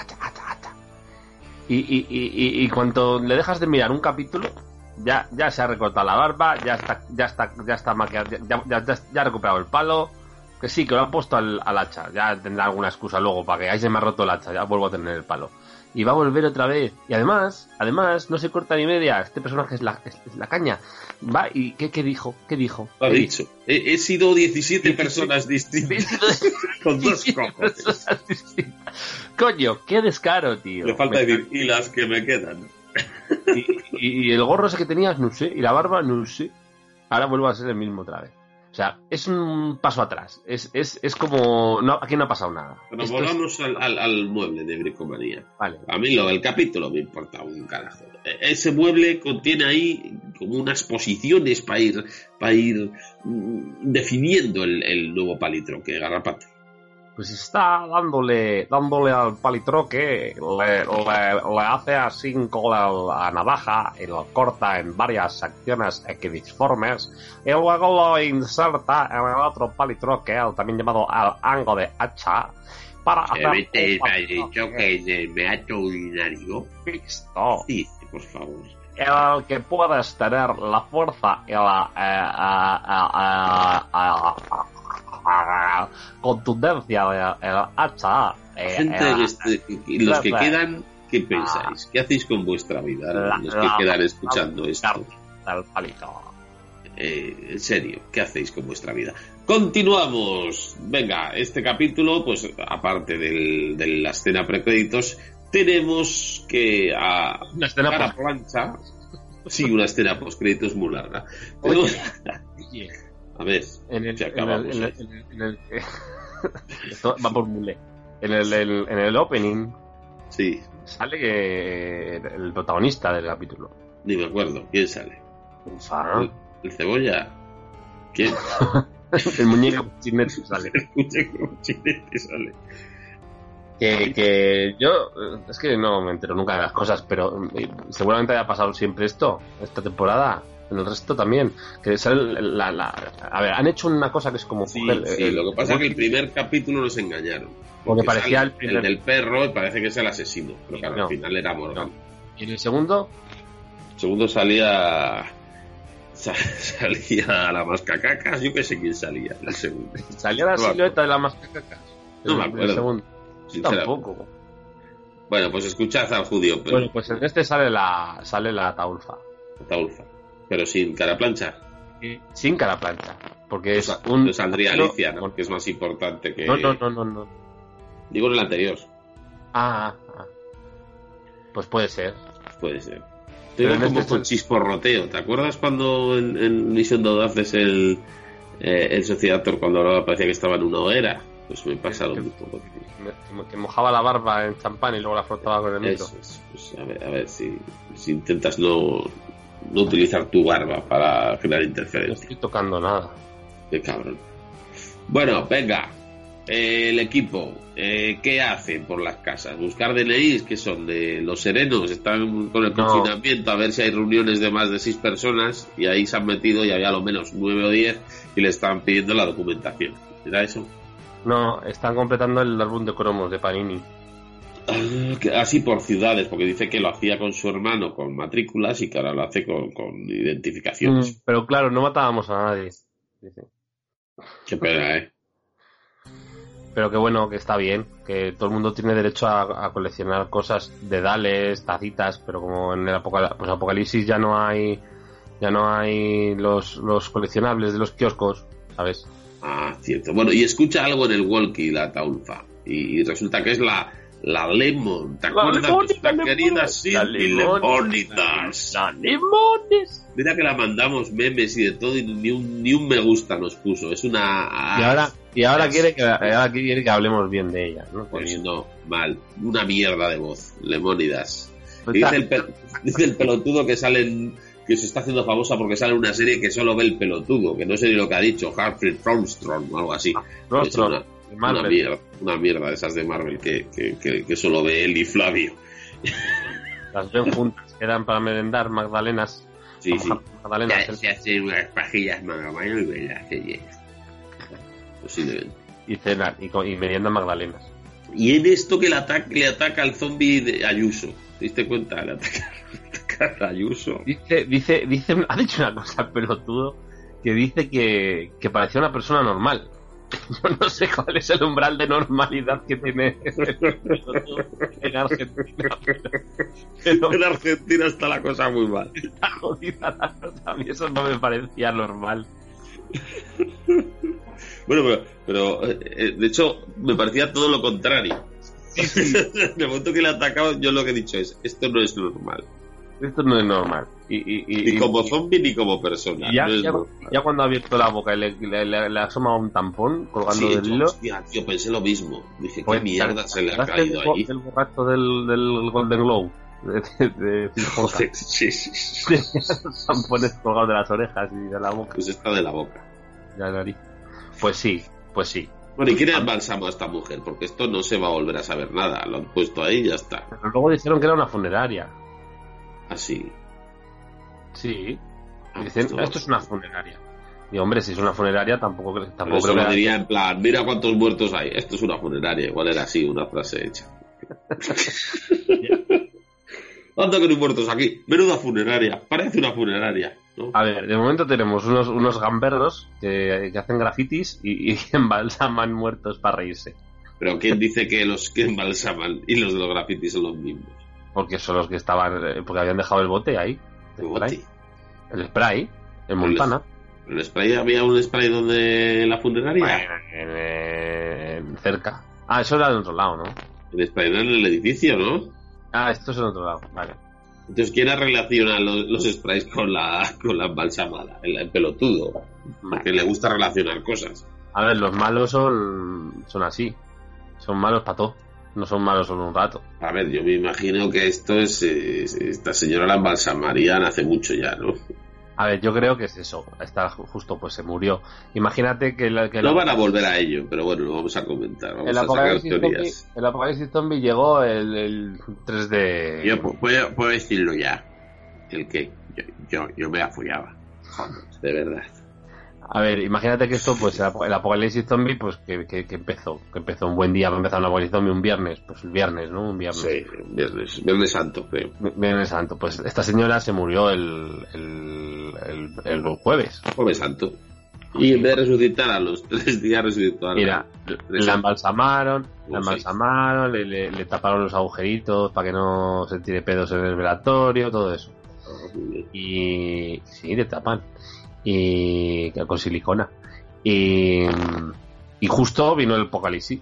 Y, y, y, y, cuando le dejas de mirar un capítulo, ya, ya se ha recortado la barba, ya está, ya está, ya está maquillado, ya, ya, ya- ha recuperado el palo. Que sí, que lo han puesto al, al hacha. Ya tendrá alguna excusa luego para que ahí se me ha roto el hacha, ya vuelvo a tener el palo. Y va a volver otra vez. Y además, además, no se corta ni media. Este personaje es la, es la caña. Va y ¿qué, qué dijo? ¿Qué dijo? Lo ha ¿Qué dicho. He, he sido 17 personas distintas con dos cojones. Coño, qué descaro, tío. Le falta Me- decir, y las que me quedan. y, y- y el gorro ese que tenías, no sé. Y la barba, no sé. Ahora vuelvo a ser el mismo otra vez. O sea, es un paso atrás. Es, es, es como. No, aquí no ha pasado nada. Pero Esto es- volvamos al, al, al mueble de bricomanía. Vale. A mí lo del capítulo me importa un carajo. E- Ese mueble contiene ahí como unas posiciones para ir, para ir mm, definiendo el, el nuevo palitroque, Garrapato. Pues está dándole, dándole al palitroque, le, le, le hace así con la, la navaja y lo corta en varias secciones equidisformes y luego lo inserta en el otro palitroque, el también llamado el ango de hacha, para hacer un palitroque me ha urinario? visto, Sí, por favor. el que puedes tener la fuerza y la eh, eh, eh, contundencia del hacha. Gente, este- y los que la- quedan, ¿qué pensáis? ¿Qué hacéis con vuestra vida? La- Los que la- quedan escuchando esto. del palito. Eh, en serio, ¿qué hacéis con vuestra vida? Continuamos. Venga, este capítulo, pues aparte del- de la escena precréditos, tenemos que a Una escena plancha. Sí, una escena post créditos muy larga. Tenemos- Oye, A ver, en el, Si en el, acabamos, en el- eh. en el- en el- Esto va por mule. En el, el- en el opening sí, sale que el protagonista del capítulo. ni me acuerdo. ¿Quién sale? Ufa. ¿El, el cebolla? ¿Quién? El muñeco chinete sale. Escuché como chinete sale. Que, que yo, es que no me entero nunca de las cosas, pero eh, seguramente haya pasado siempre esto, esta temporada, en el resto también. Que sale la, la- a ver, han hecho una cosa que es como Sí, eh, lo que pasa es que el primer capítulo nos engañaron. Porque Porque parecía el primer- el del perro y parece que es el asesino. Pero claro, No. al final era Morgan. Y en el segundo, El segundo salía. sa- Salía la mascacacas, yo que sé quién salía. El segundo. salía la No silueta de la mascacacas. No me El acuerdo. segundo. Tampoco. Bueno, pues escuchad al judío, pero. Bueno, pues en este sale la, sale la taulfa. Ataulfa. Pero sin cara plancha. Sin cara plancha. Porque es un. pues saldría no, Alicia, ¿no? Que es más importante que. No, no, no, no, no. Digo en el anterior. Ah, ah. Pues puede ser. Puede ser. Pero como este- con chisporroteo. ¿Te acuerdas cuando en, en Mission Dog haces el, eh, el Sociedactor cuando hablaba parecía que estaba en una hoguera? Pues me pasa lo mismo. Me- Que mojaba la barba en champán y luego la frotaba con el micro. Eso. Pues a ver, a ver si, si intentas no, no utilizar tu barba para No interferencia. estoy tocando nada. Qué cabrón. Bueno, venga. eh, el equipo, eh, ¿qué hacen por las casas? Buscar DNIs, que son de los serenos, están con el No. confinamiento a ver si hay reuniones de más de seis personas y ahí se han metido y había a lo menos nueve o diez y le están pidiendo la documentación. ¿Era eso? No, están completando el álbum de cromos de Panini. Ah, Así por ciudades, porque dice que lo hacía con su hermano con matrículas y que ahora lo hace con, con identificaciones. Mm, Pero claro, no matábamos a nadie. Dice. Qué pena, ¿eh? Pero que bueno, que está bien, que todo el mundo tiene derecho a, a coleccionar cosas de dales, tacitas, pero como en el apocal- pues Apocalipsis ya no hay ya no hay los, los coleccionables de los kioscos, ¿sabes? Ah, cierto. Bueno, y escucha algo en el walkie, la taulfa. Y, y resulta que es la, la Lemon. ¿Te La acuerdas esta Lemón. querida La Cindy. Lemónidas? ¡La limones! Mira que la mandamos memes y de todo y ni un, ni un me gusta nos puso. Es una... Y ahora, y ahora quiere que ahora quiere que hablemos bien de ella, ¿no? Pues no, mal. Una mierda de voz. Lemónidas. Pues dice, el dice el pelotudo que sale en- que se está haciendo famosa porque sale una serie que solo ve el pelotudo, que no sé ni lo que ha dicho, Harfrey Armstrong o algo así. Una, una mierda, una mierda de esas de Marvel que, que, que, que solo ve él y Flavio. Las ven juntas, quedan para merendar magdalenas. Sí, sí. Magdalenas. Se, se hacen unas pajillas magamayo y ven la serie. Posiblemente. y cenar y, y meriendan magdalenas. Y en esto que le ataca, le ataca al zombie de Ayuso. ¿Te diste cuenta? Le ataca, le ataca a Ayuso. Dice, dice, dice, ha dicho una cosa el pelotudo que dice que, que parecía una persona normal. Yo no sé cuál es el umbral de normalidad que tiene en Argentina, pero, En Argentina está la cosa muy mal. está jodida la cosa. A mí eso no me parecía normal. Bueno, pero, pero, eh, eh, de hecho me parecía todo lo contrario. En el momento que le ha atacado, yo lo que he dicho es, esto no es normal. Esto no es normal. Y, y, y- Ni como zombie ni como persona. ya, no es ya- ya cuando ha abierto la boca y le, le, le- le asoma un tampón colgando Sí, del hilo. hostia, tío, pensé lo mismo. Dije, Pues, qué mierda se le ha ¿sabes caído el, ahí. el borracho del, del Golden Globe? De, de, de. Joder, sí, sí, sí. Tampones colgados de las orejas y de la boca Pues está de la boca. y de la nariz. Pues sí, pues sí. Bueno, ¿y quién ha embalsamado a esta mujer? Porque esto no se va a volver a saber nada. Lo han puesto ahí y ya está. Pero luego dijeron que era una funeraria. Así. Sí. Ah, Dicen, esto- esto es una funeraria. Y hombre, si es una funeraria, tampoco, tampoco creo lo que- diría en plan, mira cuántos muertos hay. Esto es una funeraria. Igual era así, una frase hecha. Anda que no hay muertos aquí. Menuda funeraria. Parece una funeraria. ¿no? A ver, de momento tenemos unos, unos gamberros que, que hacen grafitis y, y embalsaman muertos para reírse. Pero ¿quién dice que los que embalsaman y los de los grafitis son los mismos? Porque son los que estaban, eh, porque habían dejado el bote ahí. ¿Qué El bote? spray. El spray, en Montana. ¿El spray había un spray donde la funeraria? Bueno, en- en- cerca. Ah, eso era de otro lado, ¿no? El spray era en el edificio, ¿no? Ah, esto es en otro lado, vale. Entonces, ¿quién relaciona los, los sprays con la, con la embalsamada? El, el pelotudo. Porque le gusta relacionar cosas. A ver, los malos son, son así. Son malos para todo. No son malos solo un rato. A ver, yo me imagino que esto es, esta señora la embalsamarían hace mucho ya, ¿no? A ver, yo creo que es eso. Está ju- justo, pues se murió. Imagínate que, la, que No la- van a volver a ello, pero bueno, lo vamos a comentar. Vamos el a sacar zombie, teorías. el apocalipsis zombie llegó el, el 3 de... Yo pu- puedo, puedo decirlo ya. El que yo, yo, yo me la follaba. De verdad. A ver, imagínate que esto, pues el, apo- el apocalipsis zombie, pues que, que, que empezó. Que empezó un buen día empezar un apocalipsis zombie, un viernes. Pues el viernes, ¿no? Un viernes. Sí, viernes, viernes santo, creo. Viernes santo. Pues esta señora se murió el, el, el, el jueves. Jueves santo. Y en vez de resucitar a los tres días, resucitó a Mira, la embalsamaron, la sí. embalsamaron, le, le- le taparon los agujeritos para que no se tire pedos en el velatorio, todo eso. Y sí, le tapan. Y con silicona. Y, justo vino el apocalipsis.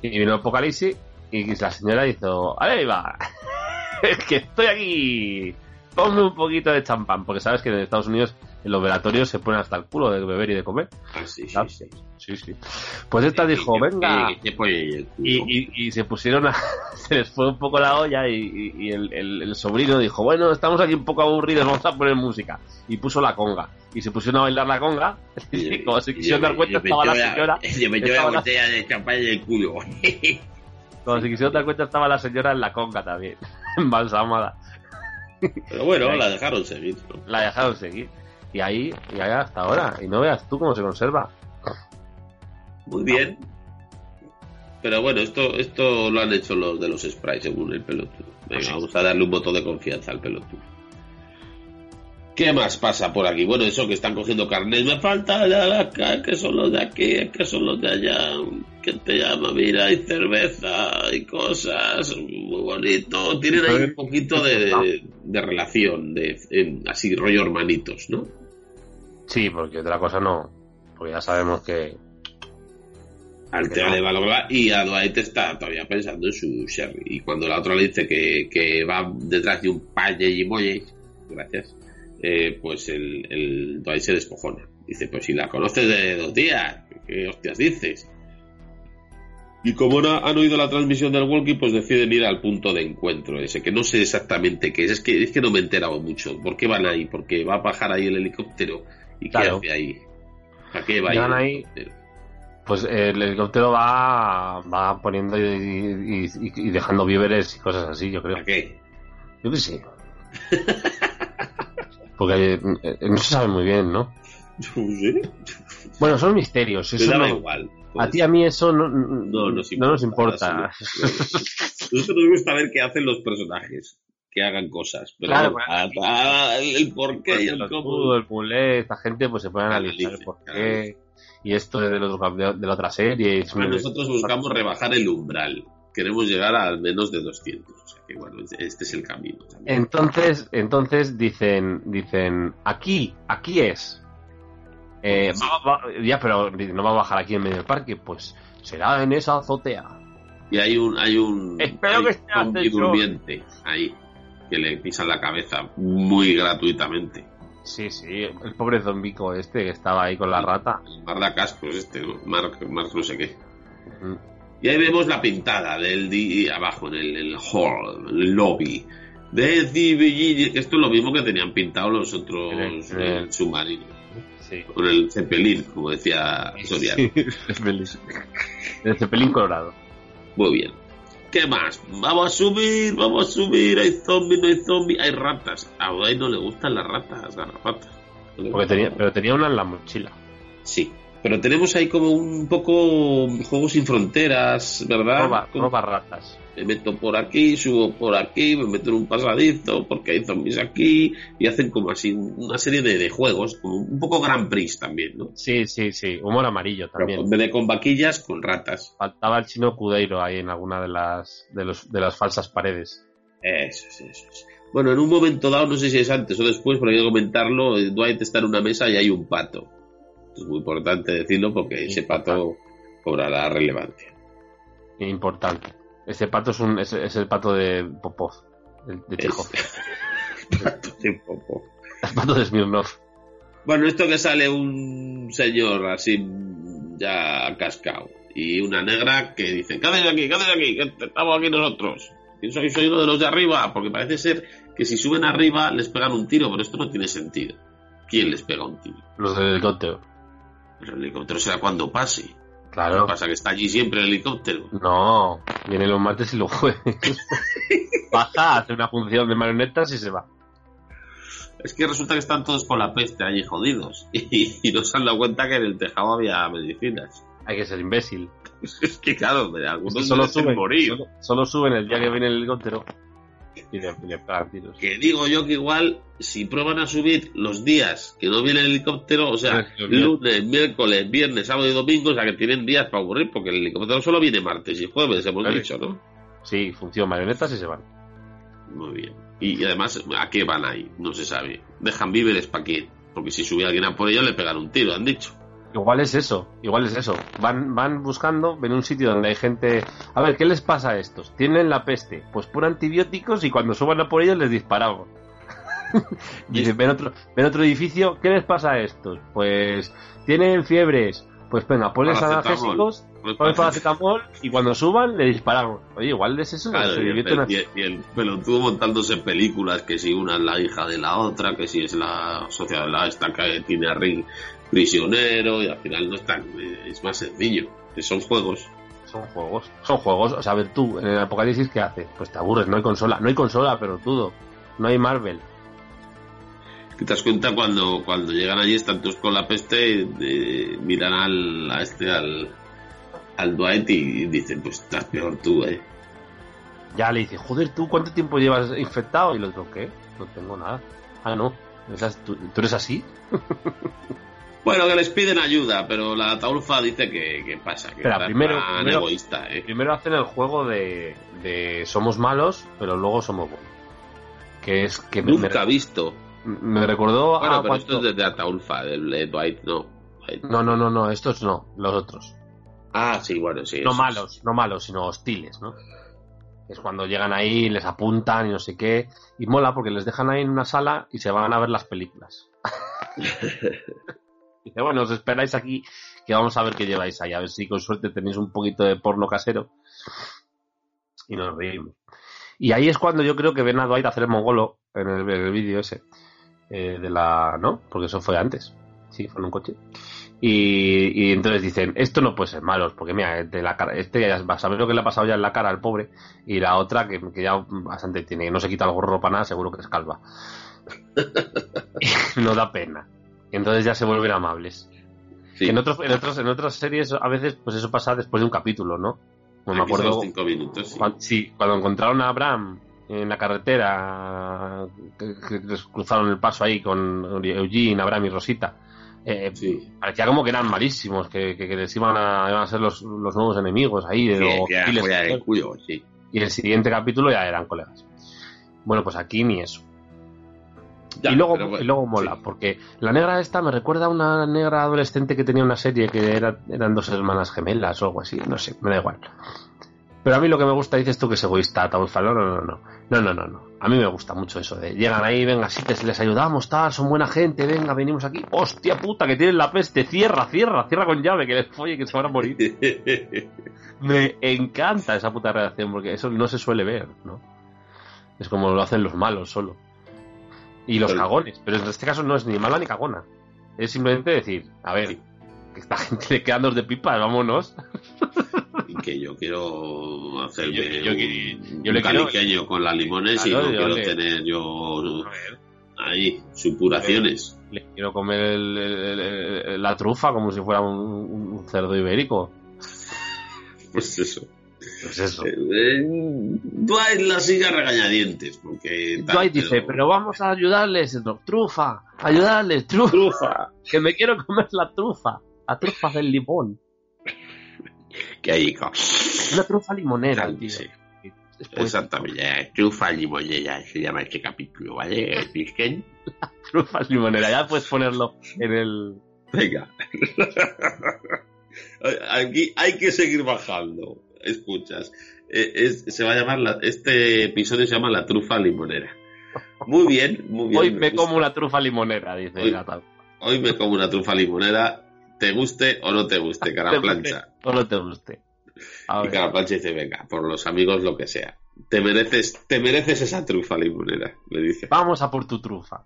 Y vino el apocalipsis y la señora hizo, ¡ahí va! ¡Es que estoy aquí! Ponme un poquito de champán, porque sabes que en Estados Unidos en los velatorios se ponen hasta el culo de beber y de comer. Ah, sí, sí, sí. Sí, sí. Pues esta dijo, venga. Y, y- y se pusieron a. se les fue un poco la olla y, y- el, el- el sobrino dijo: Bueno, estamos aquí un poco aburridos, vamos a poner música. Y puso la conga. Y se pusieron a bailar la conga. Y como se quisieron dar cuenta, estaba la señora. Se metió la botella de champán en el culo. Como se quisieron dar cuenta, estaba la señora en la conga también. Embalsamada. Pero bueno, la dejaron seguir. ¿no? La dejaron seguir. Y ahí, y ahí hasta ahora. Y no veas tú cómo se conserva. Muy bien. Pero bueno, esto, esto lo han hecho los de los sprites según el pelotudo. Venga, vamos a darle un voto de confianza al pelotudo. ¿Qué más pasa por aquí? Bueno, eso que están cogiendo carnet. Me falta que son los de aquí, que son los de allá. Que te llama? Mira, hay cerveza, hay cosas, muy bonito. Tienen ahí un poquito de, de relación, de, así rollo hermanitos, ¿no? Sí, porque otra cosa no. Porque ya sabemos que. al tema de Balogla y a Dwight está todavía pensando en su Sherry. Y cuando la otra le dice que, que va detrás de un paye y molle, gracias, eh, pues el, el Dwight se despojona. Dice, pues si la conoces de dos días, ¿qué hostias dices? Y como no han oído la transmisión del walkie, pues deciden ir al punto de encuentro ese, que no sé exactamente qué es. Es que, es que no me he enterado mucho. ¿Por qué van ahí? Porque va a bajar ahí el helicóptero. ¿Y Claro. qué hace ahí? ¿Para qué va Llegan ahí. Pues el helicóptero va, va poniendo y, y- y- y dejando víveres y cosas así, yo creo. ¿Para qué? Yo qué sé. Porque eh, eh, no se sabe muy bien, ¿no? Sé. Bueno, son misterios. Me Eso daba no- igual. A ti, a mí eso no, No nos importa. nos importa. Nosotros nos gusta ver qué hacen los personajes. Que hagan cosas. Pero Claro, no, claro. a- a- el, el por qué y el el cómo. el mulé, esta gente pues se puede analizar Analice, por claro. qué. Y esto es de, los- de, de la otra serie. Bueno, nosotros buscamos rebajar el umbral. Queremos llegar a al menos de 200. O sea que bueno, este es el camino. también. Entonces, entonces dicen, dicen, aquí, aquí es. Eh, Sí. va- va- ya, pero no va a bajar aquí en medio del parque, pues será en esa azotea. Y hay un, hay un, Espero hay que esté un zombie ascensor. durmiente ahí. Que le pisan la cabeza muy gratuitamente. Sí, sí, el pobre zombico este que estaba ahí con la rata. El Marda Cascos este, ¿no? Mark, Mark no sé qué. Y ahí vemos la pintada del di abajo en el, el hall, el lobby. De esto es lo mismo que tenían pintado los otros el- submarinos. Sí. Con el Zeppelin, como decía Soriano. Sí, el Zeppelin. El colorado. Muy bien. ¿Qué más? Vamos a subir, vamos a subir. Hay zombies, no hay zombies, hay ratas. A Udai no le gustan las ratas, garrapatas. No Porque tenía, pero tenía una en la mochila. Sí. Pero tenemos ahí como un poco juegos sin fronteras, ¿verdad? Roba, Como- roba ratas. Me meto por aquí, subo por aquí, me meto en un pasadizo porque hay zombies aquí y hacen como así una serie de, de juegos, como un poco Grand Prix también, ¿no? Sí, sí, sí. Humor amarillo Pero también. en vez de con vaquillas, con ratas. Faltaba el chino Cudeiro ahí en alguna de las de los de las falsas paredes. Eso es, eso es. Bueno, en un momento dado, no sé si es antes o después, pero hay que comentarlo, Dwight está en una mesa y hay un pato. Es muy importante decirlo porque ese pato cobrará relevancia. Importante. Ese pato es un es, es el pato de Popov, de, de Chekhov. Pato de popo. El pato de Smirnov. Bueno, esto que sale un señor así ya cascado y una negra que dice, ¿qué haces aquí? ¿Qué haces aquí? Que estamos aquí nosotros. ¿Quién soy? Soy uno de los de arriba, porque parece ser que si suben arriba les pegan un tiro, pero esto no tiene sentido. ¿Quién les pega un tiro? Los del helicóptero. El helicóptero será cuando pase. Lo Claro. que pasa que está allí siempre el helicóptero. No, viene los martes y los jueves. Baja, hace una función de marionetas y se va. Es que resulta que están todos con la peste allí jodidos y, y no se han dado cuenta que en el tejado había medicinas. Hay que ser imbécil. Es que claro, algunos solo merecen suben, morir. solo, solo suben el día que viene el helicóptero y y. Que digo yo que igual, si prueban a subir los días que no viene el helicóptero, o sea, lunes, miércoles, viernes, sábado y domingo, o sea, que tienen días para aburrir, porque el helicóptero solo viene martes y jueves, hemos dicho, ¿no? Sí, función marionetas y se van. Muy bien. Y, y además, ¿a qué van ahí? No se sabe. Dejan víveres para quién. Porque si sube alguien a por ellos, le pegan un tiro, han dicho. Igual es eso, igual es eso. Van, van buscando, ven un sitio donde hay gente. A ver, ¿qué les pasa a estos? Tienen la peste, pues por antibióticos y cuando suban a por ellos les disparamos. Dice, ven otro, ven otro edificio, ¿qué les pasa a estos? Pues tienen fiebres. Pues venga, ponles analgésicos, Pues parece- paracetamol y cuando suban le disparamos. Oye, igual es eso. Claro, y, el, una- y el- y el pelotudo montándose películas, que si una es la hija de la otra, que si es la sociedad la esta que tiene a Rick prisionero, y al final no es tan, es más sencillo, que son juegos. Son juegos, son juegos. O sea, a ver tú, en el Apocalipsis, ¿qué haces? Pues te aburres, no hay consola. No hay consola, pero todo. No hay Marvel. que te das cuenta cuando, cuando llegan allí, están todos con la peste, eh, miran al, a este, al, al Dwight y dicen, pues estás peor tú, eh. Ya le dice, joder, ¿tú cuánto tiempo llevas infectado? Y el otro, ¿qué? No tengo nada. Ah, no. Esas- ¿Tú, tú eres así? Bueno, que les piden ayuda, pero la Taulfa dice que, que pasa, que Espera, primero- egoísta, eh. Primero hacen el juego de, de somos malos, pero luego somos buenos. Que es que Nunca me, visto. me recordó Bueno, a pero esto cuando- es desde Ataulfa, de Dwight, no. Dwight. No, no, no, no, estos no, los otros. Ah, sí, bueno, sí. No malos, no malos, sino hostiles, ¿no? Es cuando llegan ahí, les apuntan y no sé qué. Y mola porque les dejan ahí en una sala y se van a ver las películas. Dice, bueno, os esperáis aquí que vamos a ver qué lleváis ahí. A ver si con suerte tenéis un poquito de porno casero. Y nos reímos. Y ahí es cuando yo creo que ven a Dwight hacer el mongolo en el, vídeo ese. eh, de la. ¿No? Porque eso fue antes. Sí, fue en un coche. Y, y entonces dicen, esto no puede ser malos, porque mira, de la cara, este ya va a saber lo que le ha pasado ya en la cara al pobre, y la otra que, que ya bastante tiene, no se quita el gorro para nada, seguro que es calva. no da pena. Entonces ya se vuelven amables. Sí. En otros, en otros, en otras series a veces pues eso pasa después de un capítulo, ¿no? Me acuerdo cinco minutos, sí. cuando, sí, cuando encontraron a Abraham en la carretera, que, cruzaron el paso ahí con Eugene, Abraham y Rosita, eh, Sí. parecía como que eran malísimos, que, que- que les iban a, iban a ser los, los nuevos enemigos ahí, de los ya, hostiles. de cuyo, sí. y el siguiente capítulo ya eran colegas. Bueno, pues aquí ni eso. Y, luego, y luego mola, porque la negra esta me recuerda a una negra adolescente que tenía una serie que era, eran dos hermanas gemelas o algo así, no sé, me da igual. Pero a mí lo que me gusta, dices tú que es egoísta, Taufalo, no, no, no, no, no, no, no. A mí me gusta mucho eso de llegan ahí, venga, sí, les, les ayudamos, tal, son buena gente, venga, venimos aquí. Hostia puta, que tienen la peste, cierra, cierra, cierra con llave, que les folle, que se van a morir. me encanta esa puta relación, porque eso no se suele ver, ¿no? Es como lo hacen los malos solo. Y los cagones, pero en este caso no es ni mala ni cagona. Es simplemente decir, a ver, que esta gente le quedan dos de pipa, vámonos. y que yo quiero hacerme Yo- yo- un, yo le un quiero- caliqueño con las limones Claro, y no quiero le- tener yo ahí supuraciones. Le quiero comer el- el- el- la trufa como si fuera un, un cerdo ibérico. Pues eso. Pues eso. Eh, Dwight la sigue a regañadientes porque tal, Dwight dice, pero vamos a ayudarles, no, trufa, ayudarles, trufa, que me quiero comer la trufa, la trufa del limón. que ahí Una trufa limonera, tío. sí, Es poético. exactamente eh, trufa limonera se llama este capítulo vale Pisken? Trufa limonera, ya puedes ponerlo en el... venga aquí hay que seguir bajando escuchas Eh, es- se va a llamar la- este episodio se llama la trufa limonera muy bien muy bien Hoy me como una trufa limonera, dice Hoy- Natal. Hoy me como una trufa limonera, te guste o no te guste, cara plancha. O no te guste. Y cara plancha dice, venga, por los amigos lo que sea. Te mereces, te mereces esa trufa limonera, le dice. Vamos a por tu trufa.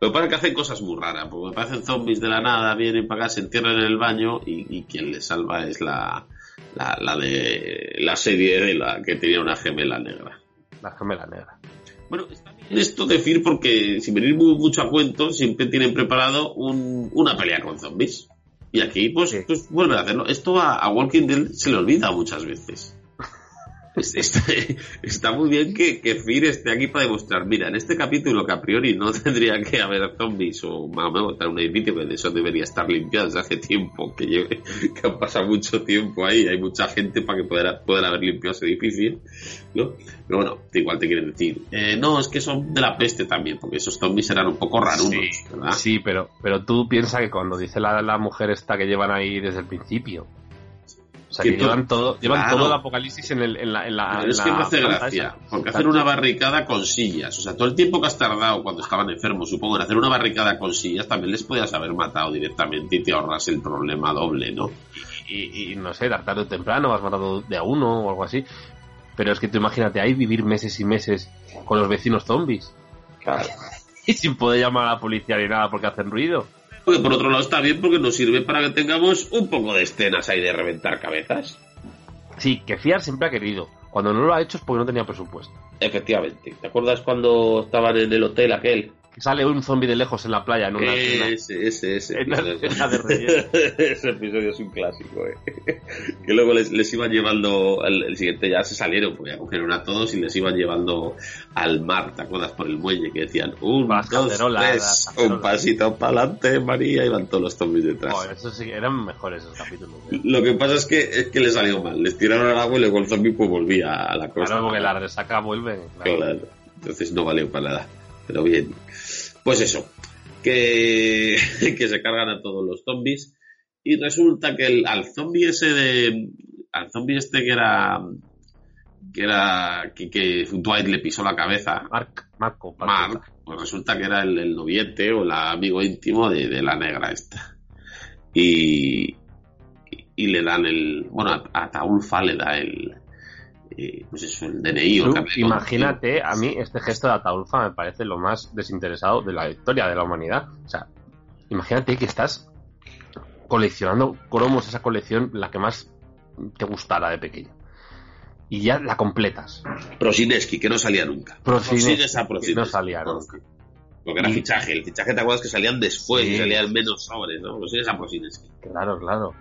Lo que pasa es que hacen cosas muy raras, porque parecen zombies de la nada, vienen para acá, se entierran en el baño y, y quien les salva es la, la, la de la serie de la que tenía una gemela negra. La gemela negra. Bueno, está bien esto decir porque sin venir muy, mucho a cuento, siempre tienen preparado un- una pelea con zombies. Y aquí, pues, Sí. pues vuelven a hacerlo. Esto a, a Walking Dead se le olvida muchas veces. Es- Está, está muy bien que, que Fear esté aquí para demostrar, mira, en este capítulo que a priori no tendría que haber zombies o más o menos un edificio que de eso debería estar limpiado desde hace tiempo, que, lleve, que ha pasado mucho tiempo ahí, hay mucha gente para que puedan, puedan haber limpiado ese edificio, ¿no? Pero bueno, igual te quieren decir, eh, no, es que son de la peste también, porque esos zombies eran un poco rarunos, Sí, ¿verdad? Sí, pero, pero tú piensas que cuando dice la, la mujer esta que llevan ahí desde el principio, O sea, Que llevan todo, llevan claro. todo el apocalipsis en, el, en la. En la Pero en es que la me hace gracia, esa. porque hacer una barricada con sillas, o sea, todo el tiempo que has tardado cuando estaban enfermos, supongo, en hacer una barricada con sillas, también les podías haber matado directamente y te ahorras el problema doble, ¿no? y, y no sé, tarde o temprano vas matando de a uno o algo así. Pero es que tú imagínate ahí vivir meses y meses con los vecinos zombies. Y sin poder llamar a la policía ni nada porque hacen ruido. Porque por otro lado está bien porque nos sirve para que tengamos un poco de escenas ahí de reventar cabezas. Sí, que fiar siempre ha querido. Cuando no lo ha hecho es porque no tenía presupuesto. Efectivamente. ¿Te acuerdas cuando estaban en el hotel aquel? Que sale un zombie de lejos en la playa en una. Ese, ese, ese. En una episodio. escena de. Ese episodio es un clásico, eh. Que luego les, les iban llevando, el, el siguiente ya se salieron, porque ya cogieron a todos y les iban llevando al mar, ¿te acuerdas? Por el muelle, que decían, un, dos, tres, un pasito para adelante, María, iban todos los zombies detrás. Joder, eso sí, eran mejores esos capítulos. ¿eh? Lo que pasa es que, es que le salió mal, les tiraron al agua y luego el zombie pues volvía a la costa. Claro, porque la resaca vuelve. claro. Claro. Entonces no valió para nada. Pero bien. Pues eso. Que, que se cargan a todos los zombies. Y resulta que el, al zombie ese de. Al zombie este que era. Que era. Que, que Dwight le pisó la cabeza. Mark, Marco, Mark. Pues resulta que era el, el noviete o el amigo íntimo de, de la negra esta. Y. y- Y le dan el. Bueno, a, a Taulfa le da el. Eh, pues eso, el DNI o el Tú, de imagínate, a mí este gesto de Ataulfa me parece lo más desinteresado de la historia de la humanidad. O sea, imagínate que estás coleccionando cromos, esa colección, la que más te gustara de pequeño. Y ya la completas. Prosineski, que no salía nunca. Prosineski, a Prosineski. no salía nunca. Porque era Y- fichaje. El fichaje, ¿te acuerdas que salían después Sí. y salían menos sobres, no? Prosigues a Prosineski. Claro, claro.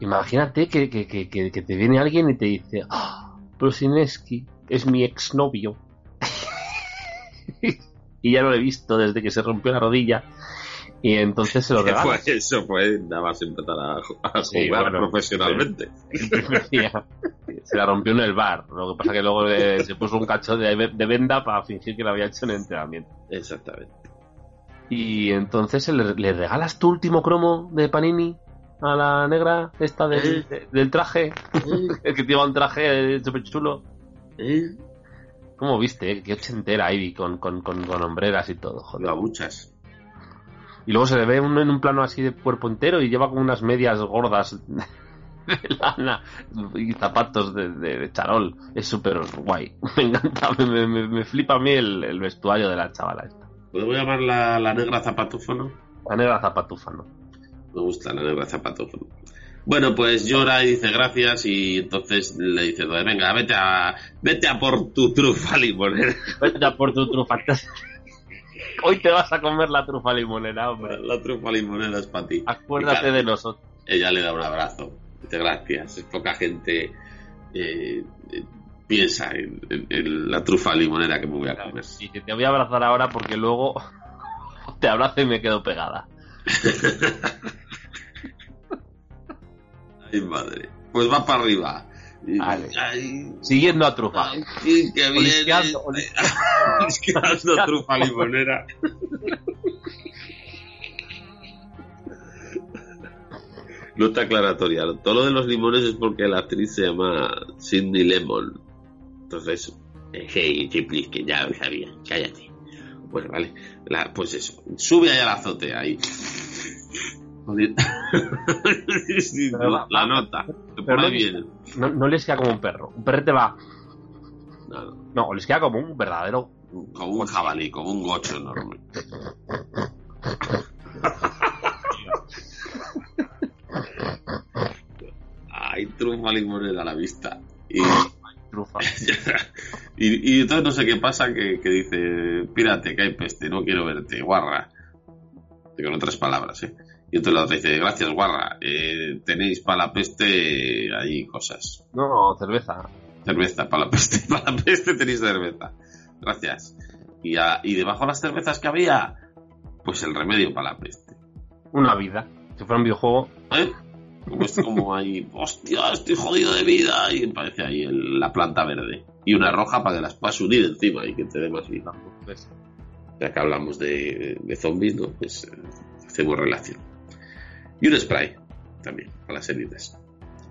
Imagínate que, que, que, que, que te viene alguien y te dice, ah, Prosineski es mi exnovio. y ya lo he visto desde que se rompió la rodilla. Y entonces se lo regalas. eso, fue nada más empezar a, a Sí, jugar bueno, profesionalmente. El primer día. Se la rompió en el bar. Lo que pasa que luego eh, se puso un cacho de, de venda para fingir que lo había hecho en el entrenamiento. Exactamente. Y entonces le, le regalas tu último cromo de Panini a la negra esta del, de- del traje. El que lleva un traje súper chulo. ¿Eh? ¿Cómo viste? eh? Qué ochentera Ivy con, con, con, con hombreras y todo, joder. A muchas. Y luego se le ve uno en un plano así de cuerpo entero y lleva como unas medias gordas de lana y zapatos de, de- de charol. Es súper guay. Me encanta, me, me- me flipa a mí el, el vestuario de la chavala esta. ¿Puedo llamar la, la negra zapatófono? La negra zapatufa, ¿no? Me gusta la negra zapatófono. Bueno, pues llora y dice gracias y entonces le dice, venga, vete a, vete a por tu trufa limonera. Vete a por tu trufa. Hoy te vas a comer la trufa limonera, hombre. La trufa limonera es para ti. Acuérdate claro, de nosotros. Ella le da un abrazo. Dice gracias. Es poca gente eh, eh, piensa en, en- en la trufa limonera que me voy a comer. Y que te voy a abrazar ahora porque luego te abrazo y me quedo pegada. Ay, madre. Pues va para arriba. Vale. Ay, Siguiendo a trufa. ay, sí, que viene. Olisqueando, Olisqueando trufa limonera. Nota aclaratoria. Todo lo de los limones es porque la actriz se llama Sidney Lemon. Entonces, eh, hey, sí, please, que ya lo sabía. Cállate. Bueno, vale. La- pues eso. Sube ahí a la azotea ahí. Sí, la, va- la va- nota. Por no ahí viene. No, no les queda como un perro. Un perrete va. No, no. Les queda como un verdadero. Como un jabalí, como un gocho enorme. Ay, trufa limonera a la vista. Y, Trufa. y, y entonces no sé qué pasa que, que dice, pírate, que hay peste, no quiero verte, guarra. Con otras palabras, ¿eh? Y entonces la otra dice, gracias, guarra, eh, tenéis para la peste ahí cosas. No, cerveza. Cerveza, para la peste, para la peste tenéis cerveza. Gracias. Y, a- y debajo de las cervezas que había, pues el remedio para la peste. Una vida. Si fuera un videojuego, ¿Eh? Como, es como ahí, hostia, estoy jodido de vida. Y parece ahí el- la planta verde. Y una roja para que las puedas unir encima y que te dé más vida. pues, Ya que hablamos de, de zombies, ¿no? Pues eh, hacemos relación. Y un spray también, para las heridas.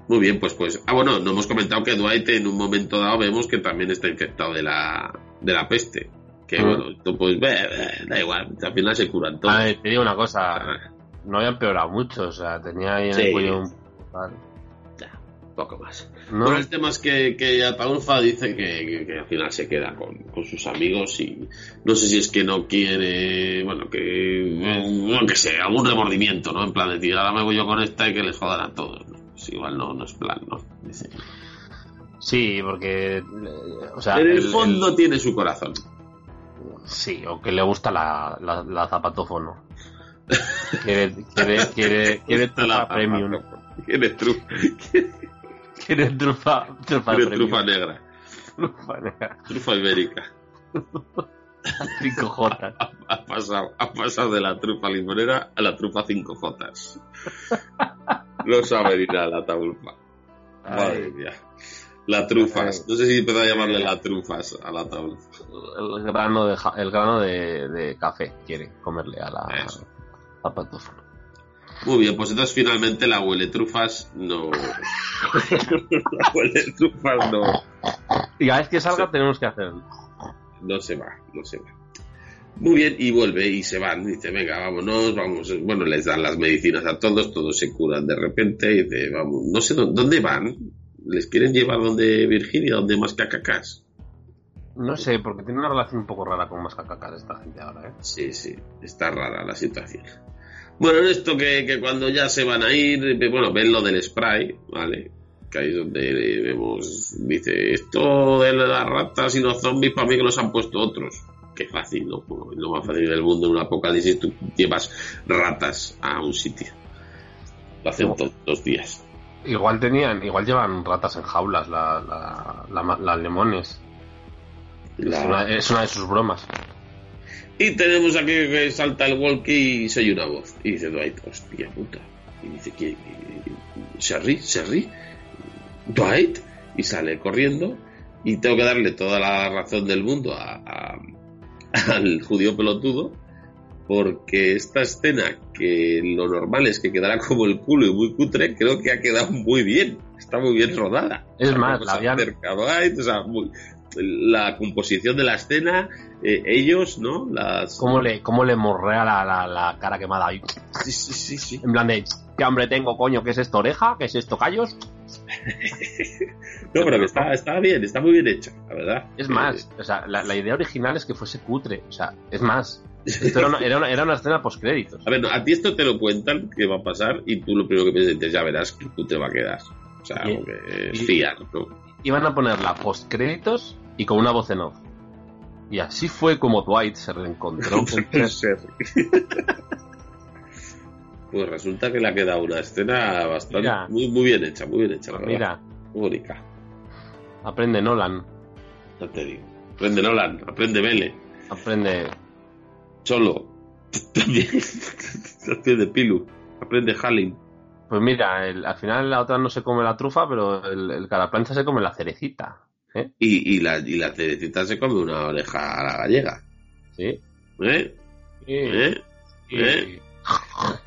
Muy bien, pues pues. Ah, bueno, no hemos comentado que Dwight en un momento dado vemos que también está infectado de la, de la peste. Que Mm. bueno, esto pues ve, da igual, al final se curan todos. A ver, te digo una cosa, no había empeorado mucho, o sea, tenía ahí en Sí. el cuello un... Vale. Poco más. No, Bueno, el tema es que, que Ataulfa dice que, que- que al final se queda con, con sus amigos y no sé si es que no quiere, bueno, que, no que sé, algún remordimiento, ¿no? En plan de ahora me voy yo con esta y que les jodan a todos. ¿no? Pues igual no, no es plan, ¿no? Dice. Sí, porque... O sea, en el, el- fondo el- tiene su corazón. Sí, o que le gusta la, la, la zapatófono. Quiere, quiere, quiere, quiere la premium. Quiere Quiere trufa, trufa negra, Trufa negra. trufa ibérica. Cinco jotas. Ha pasado, ha pasado de la trufa limonera a la trufa 5 jotas. No sabe ni nada la Ataulfa. Madre Ay. mía. La trufas. No sé si empezó a llamarle la trufas a la tabla. El grano de, el grano de, de café quiere comerle a la Eso. zapatófono. Muy bien, pues entonces finalmente la huele trufas no. la huele trufas no. Y a vez que salga tenemos que hacerlo. No se va, no se va. Muy bien, y vuelve y se van. Dice, venga, vámonos, vamos. Bueno, les dan las medicinas a todos, todos se curan de repente. Y dice, vamos, no sé dó- dónde van. ¿Les quieren llevar donde Virginia, donde más cacacas? No sé, porque tiene una relación un poco rara con Mascacacas esta gente ahora, ¿eh? Sí, sí, está rara la situación. Bueno, en esto que, que cuando ya se van a ir, eh, bueno, ven lo del spray, ¿vale? Que ahí es donde eh, vemos, dice, esto de las ratas y los zombies para mí que los han puesto otros. Qué fácil, ¿no? Como es lo más fácil del mundo en un apocalipsis, tú llevas ratas a un sitio. Lo hacen todos los días. Igual tenían, igual llevan ratas en jaulas, la, la, la ma- las lemones. Es, una, es una de sus bromas. Y tenemos aquí que salta el walkie y se oye una voz. Y dice Dwight, hostia puta. Y dice, ¿quién? ¿Sherry? ¿Sherry? ¿Dwight? Y sale corriendo. Y tengo que darle toda la razón del mundo a, a- al judío pelotudo. Porque esta escena, que lo normal es que quedara como el culo y muy cutre, creo que ha quedado muy bien. Está muy bien rodada. Es más, la habían- acerca Dwight, o sea, muy- la composición de la escena, eh, ellos, ¿no? Las, ¿Cómo le, cómo le morrea la, la, la cara quemada ahí? Sí, sí, sí, sí. En plan de, ¿qué hambre tengo, coño? ¿Qué es esto, oreja? ¿Qué es esto, callos? No, pero que está, está bien, está muy bien hecho, la verdad. Es más, o sea, la, la idea original es que fuese cutre. O sea, es más. Esto era una, era una, era una escena postcréditos. A ver, no, a ti esto te lo cuentan que va a pasar y tú lo primero que piensas es, ya verás que tú te va a quedar. O sea, Y- porque y- fiar, ¿no? Iban a ponerla postcréditos y con una voz en off. Y así fue como Dwight se reencontró con Pues resulta que le ha quedado una escena bastante Mira. muy, muy bien hecha, muy bien hecha, la verdad. Mira, Muy bonita, aprende Nolan, ya te digo. Aprende Nolan, aprende Vele, aprende. Solo, también, aprende Pilu, aprende Halin. Pues mira, el- al final la otra no se come la trufa, pero el, el se come la cerecita. ¿eh? Y, y, la, y la cerecita se come una oreja a la gallega. Sí. ¿Eh? ¿Eh? ¿Eh?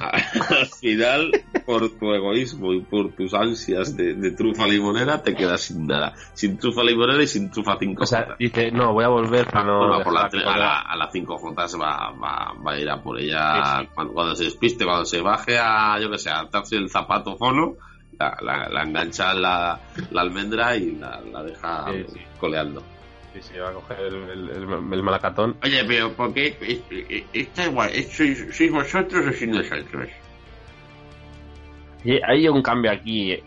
Al final, por tu egoísmo y por tus ansias de, de trufa limonera, te quedas sin nada. Sin trufa limonera y sin trufa 5 O sea, dice, no, voy a volver para no. Bueno, por la, a, la, a las 5 Jotas va, va, va a ir a por ella Sí, sí. Cuando, cuando se despiste, cuando se baje a, yo que sé, a atarse el zapato fono, la, la, la engancha en la, la almendra y la, la deja sí. coleando. Sí, sí, va a coger el, el, el- el malacatón. Oye, pero ¿por qué? Es- es- Está igual, ¿sois, sois vosotros o sois nosotros? Y hay un cambio aquí. eh,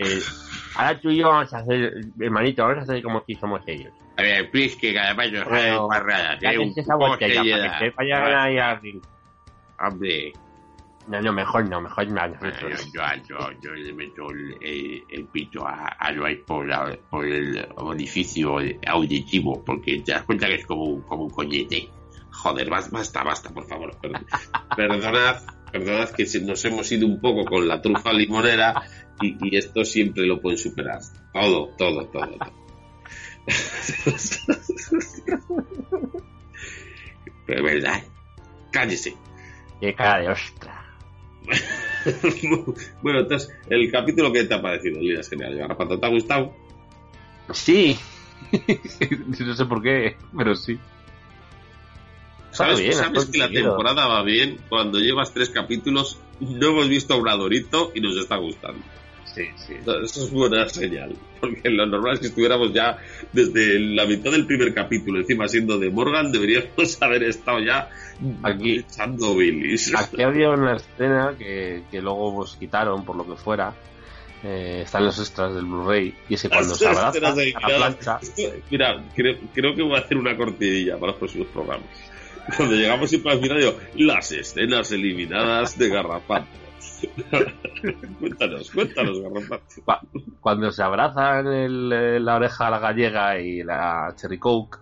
ahora tú y yo vamos a hacer, hermanito, vamos a hacer como si somos ellos. A ver, please, que cada nos Bueno, barradas, Ya ¿eh? Un esa poco botella de para seriedad. que te vayan así. Hombre, No, no, mejor no, mejor no. nosotros. yo, yo, yo le meto el, el, el pito a, a Dwight por, la- por el orificio auditivo, porque te das cuenta que es como, un- como un coñete. Joder, bas- basta, basta, por favor. Per- Perdonad, perdonad que nos hemos ido un poco con la trufa limonera y, y esto siempre lo pueden superar. Todo, todo, todo. todo. Pero verdad. Cállese. Qué cara de ostra. bueno, entonces, el capítulo que te ha parecido, líneas generales, Garrapato, ¿te ha gustado? Sí. no sé por qué, pero sí. ¿Sabes, bien, sabes que la temporada va bien cuando llevas tres capítulos, no hemos visto a Obradorito y nos está gustando. Sí, sí. Eso es buena señal, porque lo normal es que estuviéramos ya desde la mitad del primer capítulo, encima siendo de Morgan, deberíamos haber estado ya Aquí. echando bilis. Aquí había una escena que, que luego pues, quitaron, por lo que fuera. Eh, están los extras del Blu-ray. Y es que cuando se abraza a la plancha. Mira, creo, creo que voy a hacer una cortinilla para los próximos programas. Cuando llegamos siempre al final, digo, las escenas eliminadas de Garrapato. cuéntanos, cuéntanos, Garrapato. cua- Cuando se abrazan el, eh, la oreja a la gallega y la Cherry Coke.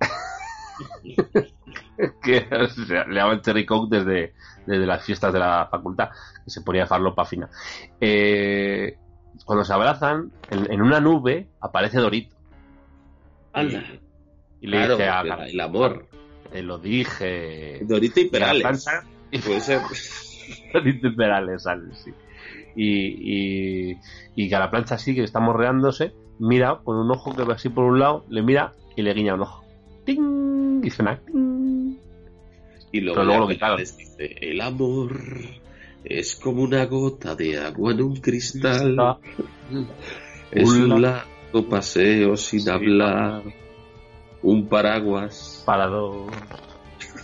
que le llaman Cherry Coke desde, desde las fiestas de la facultad, que se ponía farlopa fina. Eh, cuando se abrazan, en, en una nube aparece Dorito. Anda, Y le claro, dice a el, el amor. te lo dije. Dorito y Y a Perales. y Puede ser. Dorito Perales sale, sí. Y, y, y que a la plancha así, que está morreándose, mira con un ojo que va así por un lado, le mira y le guiña un ojo. ¡Ting! Y suena. ¡ting! Y luego, Pero luego ya lo quitaron. Perales dice, el amor es como una gota de agua en un cristal. Es Un largo paseo sin Sí. hablar. Un paraguas. Para dos.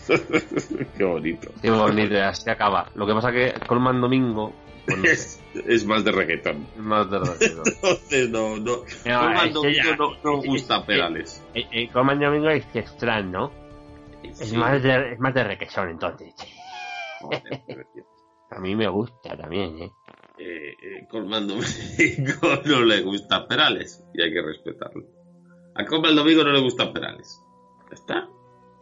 Qué bonito. Qué bonito, ya se acaba. Lo que pasa que Colman Domingo. pues no sé, Es, es más de reggaetón. es más de rápido. Entonces no, no. No, Colman que Domingo no, no gusta Perales. Colman Domingo es extraño, ¿no? Es, Sí. más de, es más de requesón, entonces. Joder. A mí me gusta también, ¿eh? eh, eh, Domingo no le gusta Perales y hay que respetarlo. A Colman Domingo no le gusta Perales. ¿Ya está?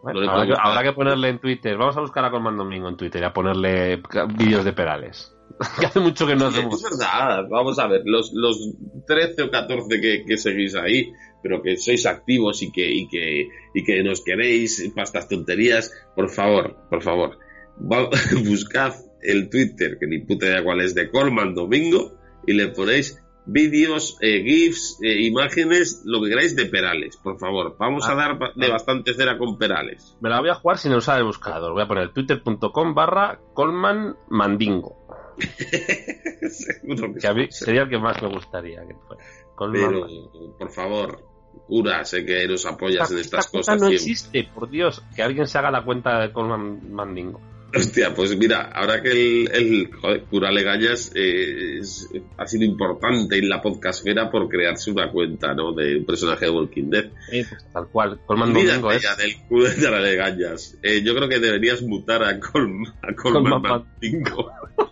Bueno, No habrá, que, habrá ponerle en Twitter. Vamos a buscar a Colman Domingo en Twitter y a ponerle vídeos de Perales. Que hace mucho que no hacemos. Es verdad, vamos a ver, los, los 13 o 14 que, que seguís ahí, pero que sois activos y que, y que, y que nos queréis para estas tonterías, por favor, por favor, va- buscad el Twitter, que ni puta idea cuál es, de Colman Domingo, y le ponéis vídeos, eh, GIFs, eh, imágenes, lo que queráis de Perales, por favor. Vamos a Ah, dar de ah. bastante cera con Perales. Me la voy a jugar sin usar el buscador. Voy a poner twitter.com barra Colman Mandingo. Seguro que Que a mí sería el que más me gustaría que fuera. Colman Pero, Mandingo. por favor, cura, sé que nos apoyas en Esta estas cuenta cosas no siempre. existe, por Dios. Que alguien se haga la cuenta de Colman Mandingo. Hostia, pues mira, ahora que el, el joder, cura Legañas eh, es- ha sido importante en la podcastfera por crearse una cuenta, ¿no? De un personaje de Walking Dead. Eh, pues tal cual. Colman Domingo es. del cura de Legañas. Eh, yo creo que deberías mutar a, Colm, a Colman Colman Mandingo.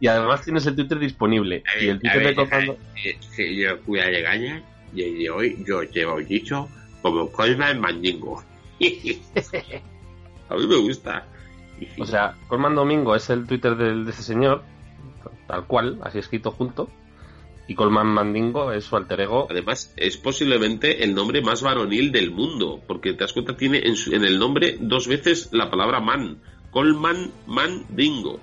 Y además tienes el Twitter disponible. Y el Twitter de Colman eh, yo fui a Legaña y hoy yo te bautizo como Colman Mandingo. A mí me gusta. O sea, Colman Domingo es el Twitter de ese señor, tal cual, así escrito junto. Y Colman Mandingo es su alter ego. Además, es posiblemente el nombre más varonil del mundo, porque te das cuenta, tiene en, su- en el nombre dos veces la palabra man. Colman Mandingo.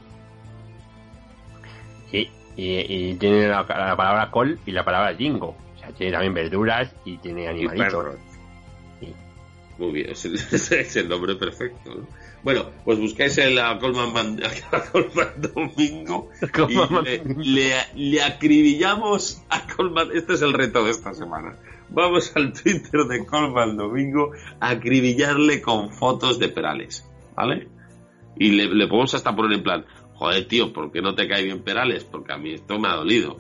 Y, y- y tiene la, la palabra col y la palabra jingo. O sea, tiene también verduras y tiene animalitos. Muy bien, es el, es el nombre perfecto. ¿no? Bueno, pues buscáis el a Colman, Man- a Colman Domingo Colman y le, le, le acribillamos a Colman. Este es el reto de esta semana. Vamos al Twitter de Colman Domingo a acribillarle con fotos de Perales, ¿vale? Y le, le podemos hasta poner en plan, joder, tío, ¿por qué no te cae bien Perales? Porque a mí esto me ha dolido.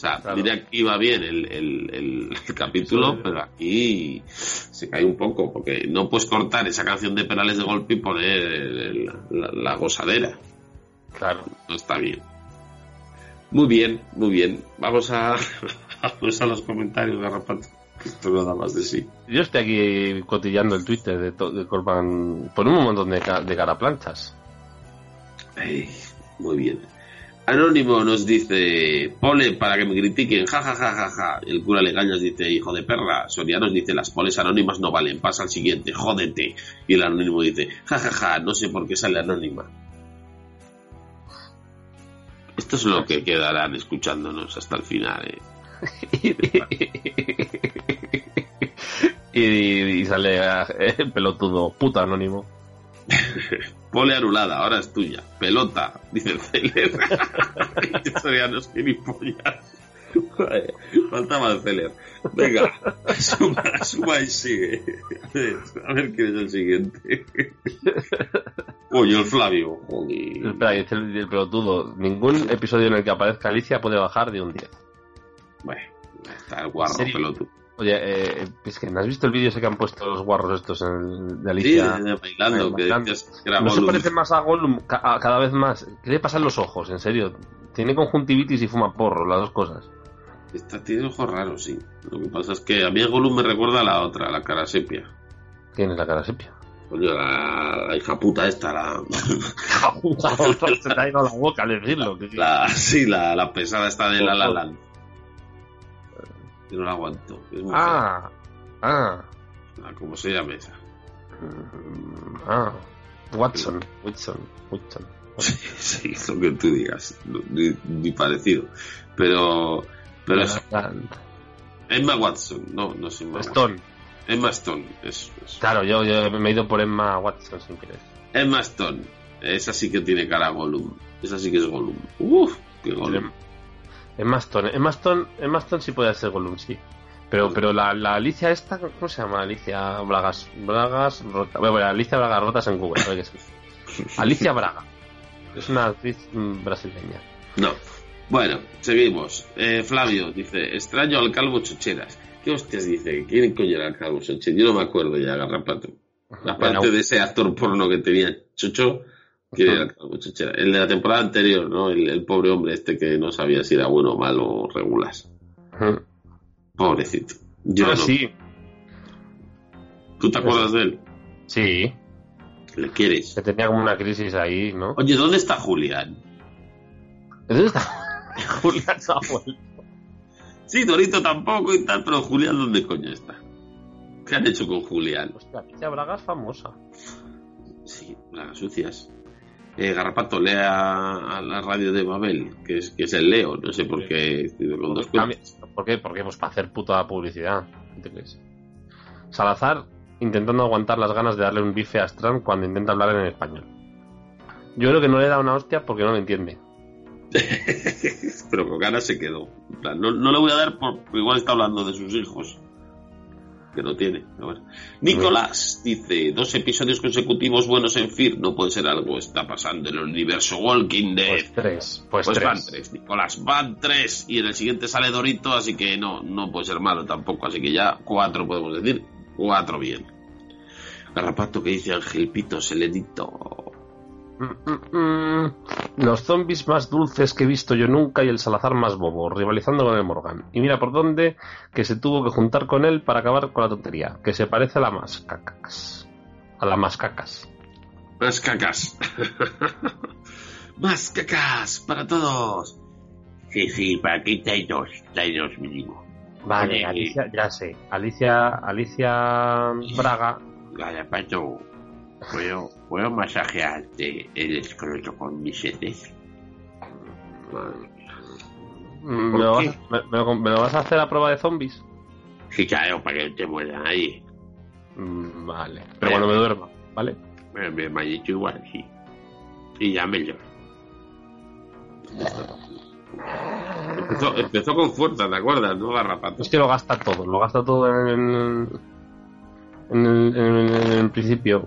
O sea, Claro. mira que iba bien el, el, el- el capítulo, Sí. pero aquí se cae un poco, porque no puedes cortar esa canción de Perales de golpe y poner la, la gozadera. Claro. No está bien. Muy bien, muy bien. Vamos a, vamos a los comentarios, Garrapato. Esto no da más de sí. Yo estoy aquí cotillando el Twitter de, de Colman. Ponemos un montón de, de caraplanchas. Ay, muy bien. Anónimo nos dice, pole para que me critiquen, ja ja ja ja ja. El cura Legañas dice, hijo de perra. Sorianos dice, las poles anónimas no valen, pasa al siguiente, jódete. Y el anónimo dice, ja ja ja, no sé por qué sale anónima. Esto es lo que quedarán escuchándonos hasta el final, ¿eh? y, y sale eh, el pelotudo, puta anónimo. Pole anulada, ahora es tuya. Pelota, dice el Celer. Esto ya no es gilipollas. Faltaba el Celer. Venga, suma, suma y sigue. A ver, a ver quién es el siguiente. Oye, el Flavio. Joder. Espera, dice el, el pelotudo, ningún episodio en el que aparezca Alicia puede bajar de un 10. Bueno, está el guarro pelotudo. Oye, eh, es que ¿no has visto el vídeo ese que han puesto los guarros estos en, de Sí, Alicia? de bailando, que ¿No se parece más a Gollum ca- cada vez más? ¿Qué le pasa en los ojos? En serio. Tiene conjuntivitis y fuma porro, las dos cosas. Esta tiene ojos raros, sí. Lo que pasa es que a mí el Gollum me recuerda a la otra, a la cara sepia. Tiene la cara sepia. Coño, la, la hija puta esta, la, Se te ha ido la boca al decirlo. que- la sí, la, la pesada esta de la La Land. Yo no la aguanto. Es Ah, ah. Ah, ¿Cómo se llama esa? mm, ah. Watson, Watson, Watson. Sí, sí, lo que tú digas. Ni, ni parecido. Pero, pero es Emma Watson. No, no es Emma Watson. Stone. Emma Stone. Eso, eso. Claro, yo, yo me he ido por Emma Watson sin querer. Emma Stone. Esa sí que tiene cara a Gollum. Esa sí que es Gollum. Uf, qué Gollum. Emma Stone, Emma Stone, Emma Stone sí puede ser Gollum, sí. Pero, pero la, la Alicia esta, ¿cómo se llama? Alicia Bragas, Bragas Rota. Bueno, bueno, Alicia Bragas Rotas en Google, a ver qué es. Alicia Braga. Es una actriz brasileña. No. Bueno, seguimos. Eh, Flavio dice, extraño al calvo Chocheras. ¿Qué hostias dice? ¿Quién coño era el calvo Chocheras? Yo no me acuerdo ya, Garrapato. Aparte Bueno, de ese actor porno que tenía Chocho, ¿quién era el de la temporada anterior, ¿no? El, el pobre hombre este que no sabía si era bueno o malo o regular. ujú. Pobrecito. Yo Ah, no. sí, ¿Tú te acuerdas de él? sí. ¿Le quieres? Que tenía como una crisis ahí, ¿no? Oye, ¿dónde está Julián? ¿Dónde está? Julián se ha vuelto. Sí, Dorito tampoco y tal, pero Julián, ¿dónde coño está? ¿Qué han hecho con Julián? Hostia, Braga es famosa. Sí, las sucias. Eh, Garrapato, lea a la radio de Babel, que es, que es el Leo, no sé por qué con dos cuentas. ¿Por qué? Porque pues para hacer puta publicidad. ¿Qué crees? Salazar intentando aguantar las ganas de darle un bife a Strand cuando intenta hablar en español. Yo creo que no le da una hostia porque no lo entiende. Pero con ganas se quedó. No, no le voy a dar por, porque igual está hablando de sus hijos. Que no tiene. Nicolás dice, dos episodios consecutivos buenos en Fear. No puede ser algo, está pasando en el universo Walking Dead. Pues tres. Pues, Pues tres. van tres, Nicolás, van tres. Y en el siguiente sale Dorito, así que no, no puede ser malo tampoco. Así que ya cuatro podemos decir. Cuatro bien. Garrapato que dice Ángel Pito Selenito. Mm, mm, mm. Los zombies más dulces que he visto yo nunca y el Salazar más bobo, rivalizando con el Morgan. Y mira por dónde que se tuvo que juntar con él para acabar con la tontería, que se parece a la mascacas. A la mascacas. Más cacas. Más cacas para todos. Sí, sí, para aquí hay dos, hay dos mínimo. Vale, Alicia, ya sé. Alicia, Alicia Braga. Garapato, ¿puedo, ¿puedo masajearte el escroto con mis setes? mm, ¿Por ¿Me lo, vas, a- me- me lo- me lo vas a hacer a prueba de zombies? Sí, claro, para que no te muera nadie. Mm, Vale. Pero cuando me duerma, ¿vale? Me, me, me ha dicho igual, sí. Y llámelo. Empezó, empezó con fuerza, ¿te acuerdas? ¿No, Garrapato? Es que lo gasta todo, lo gasta todo en, en, en el- en el principio.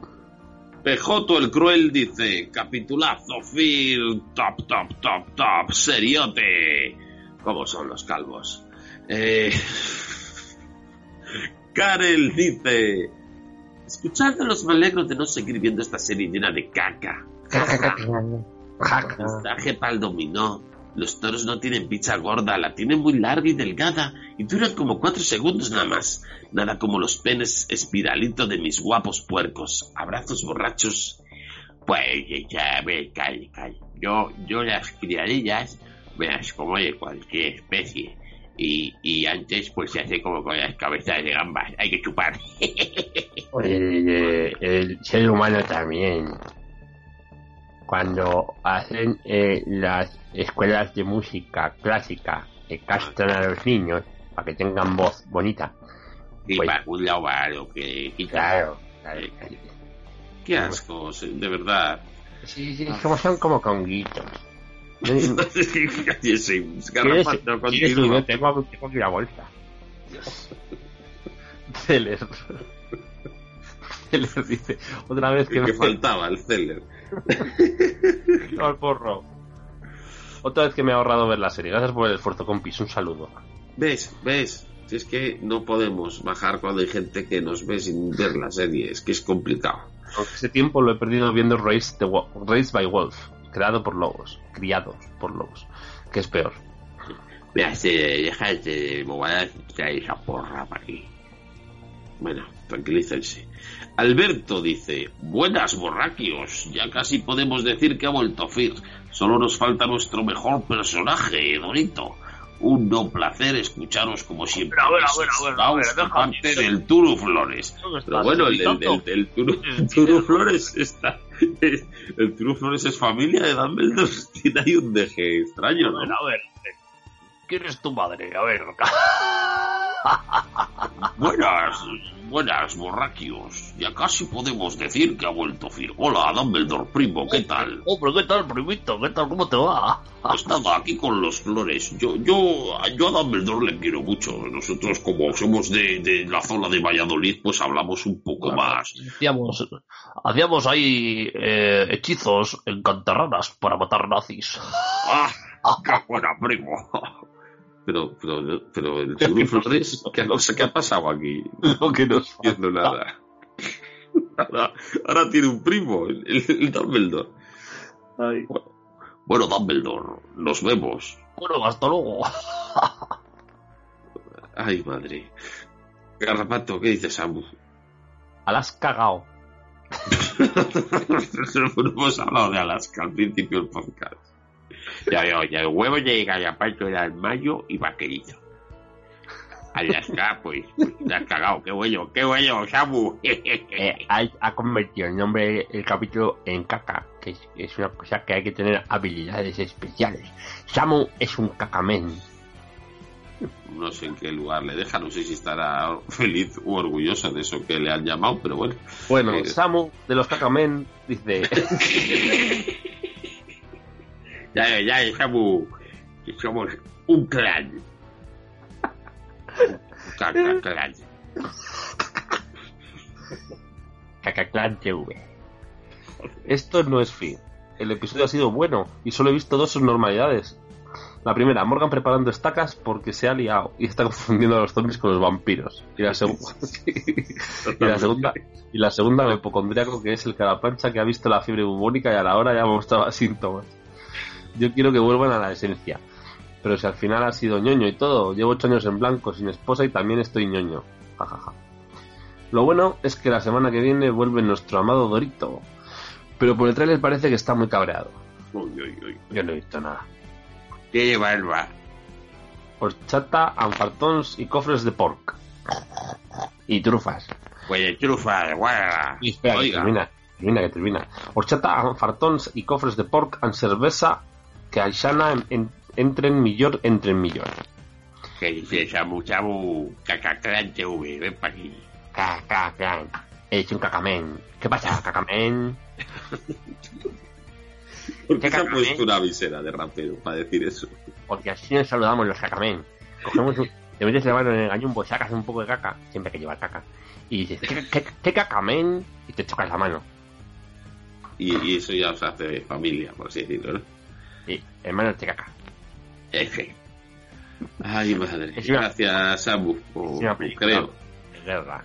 Pejoto el Cruel dice, capitulazo, Phil, top, top, top, top, seriote. ¿Cómo son los calvos? Eh... Karel dice, escuchándolos me alegro de no seguir viendo esta serie llena de caca. Mensaje para el dominó. Los toros no tienen picha gorda, la tienen muy larga y delgada y duran como cuatro segundos nada más. Nada como los penes espiralito de mis guapos puercos. Abrazos borrachos. Pues, ya, ve, calle, calle. Yo, yo las criadillas me como de cualquier especie. Y, y antes, pues se hace como con las cabezas de gambas. Hay que chupar. El ser humano también. Cuando hacen eh, las escuelas de música clásica que castran a los niños para que tengan voz bonita. Y Pues- para un lado va lo que quita. Claro, claro. Qué asco, de verdad. Sí, sí, como son como conguitos. No- no- Cállese, ¿Quieres- Garrapato, un- tengo, tengo que ir a bolsa. Celer. Celer dice otra vez que Que, me que faltaba el Celler. Porro. Otra vez que me he ahorrado ver la serie. Gracias por el esfuerzo, compis. Un saludo. ¿Ves? ¿Ves? Si es que no podemos bajar cuando hay gente que nos ve sin ver la serie, es que es complicado. Ese tiempo lo he perdido viendo Race, the Wo- Race by Wolf, creado por lobos, criados por lobos, que es peor. Mira, se deja de bobadas y trae esa porra para aquí. Bueno, tranquilícense. Alberto dice, buenas borraquios, ya casi podemos decir que ha vuelto Fir. Solo nos falta nuestro mejor personaje, Dorito. Un no placer escucharos como siempre. A a a ver, a ver, parte del Turu Flores. Pero bueno, el, el, el, el Turu, el Turu Flores está... El Turu Flores es familia de Dumbledore. Tiene ahí un deje extraño, A ¿no? ver, a ver. ¿Quién es tu madre? A ver. Buenas, buenas, borraquios. Ya casi podemos decir que ha vuelto Fir. Hola, Dumbledore, primo, ¿qué tal? Hombre, ¿qué tal, primito? ¿Qué tal? ¿Cómo te va? Pues nada, aquí con los flores. Yo, yo, yo a Dumbledore le quiero mucho. Nosotros, como somos de, de la zona de Valladolid, pues hablamos un poco más. Hacíamos, hacíamos ahí eh, hechizos en cantarranas para matar nazis. ¡Ah! ¡Qué buena, primo! Pero, pero, pero el Turu Flores, ¿qué, no sé qué ha pasado aquí? Lo que No entiendo nada. Ahora, ahora tiene un primo, el, Dumbledore. Bueno, Dumbledore, nos vemos. Bueno, hasta luego. Ay, madre. Garrapato, ¿qué dices, Samu? Al has cagao. no hemos hablado de Alaska al principio del podcast. Ya veo, ya el huevo de Gallapato era el mayo y vaquerito. Alaska, pues, pues te has cagado. Qué bueno, qué bueno, Samu. Eh, ha, ha convertido el nombre del capítulo en caca, que es, es una cosa que hay que tener habilidades especiales. Samu es un cacamen. No sé en qué lugar le deja, no sé si estará feliz u orgullosa de eso que le han llamado, pero bueno. Bueno, Eh. Samu de los cacamen dice... Ya veo, Samu. Que somos un clan. Un caca clan. Cacaclan TV. Esto no es fin. El episodio ha sido bueno y solo he visto dos subnormalidades. La primera, Morgan preparando estacas porque se ha liado y está confundiendo a los zombies con los vampiros. Y la, segu- y la segunda, y la segunda, el hipocondriaco que es el caraplancha que ha visto la fiebre bubónica y a la hora ya mostraba síntomas. Yo quiero que vuelvan a la esencia. Pero si al final ha sido ñoño y todo, llevo ocho años en blanco sin esposa y también estoy ñoño. Jajaja. Lo bueno es que la semana que viene vuelve nuestro amado Dorito. Pero por el trailer parece que está muy cabreado. Uy, uy, uy. Yo no he visto nada. Tiene barba. Horchata, anfartons y cofres de pork. Y trufas. Pues trufa, guarda. Y espera, que termina. Termina, que termina. Horchata, anfartons y cofres de pork en cerveza que Aishana en, en, entren millor, entren millor. Que dice Samu, Samu, caca clan TV, ven para aquí. He hecho un cacamen. ¿Qué pasa, cacamen? ¿Por qué ¿Qué se ha puesto una visera de rapero para decir eso? Porque así nos saludamos los cacamen. Cogemos un, te metes la mano en el gallumbo, sacas un poco de caca, siempre hay que llevar caca. Y dices, ¿qué, qué, qué cacamen? Y te chocas la mano. Y, y eso ya os hace familia, por así decirlo, ¿no? Sí, hermano de caca. F. Ay, madre. Es una- Gracias, Samu. O, Es una o película. creo. De guerra.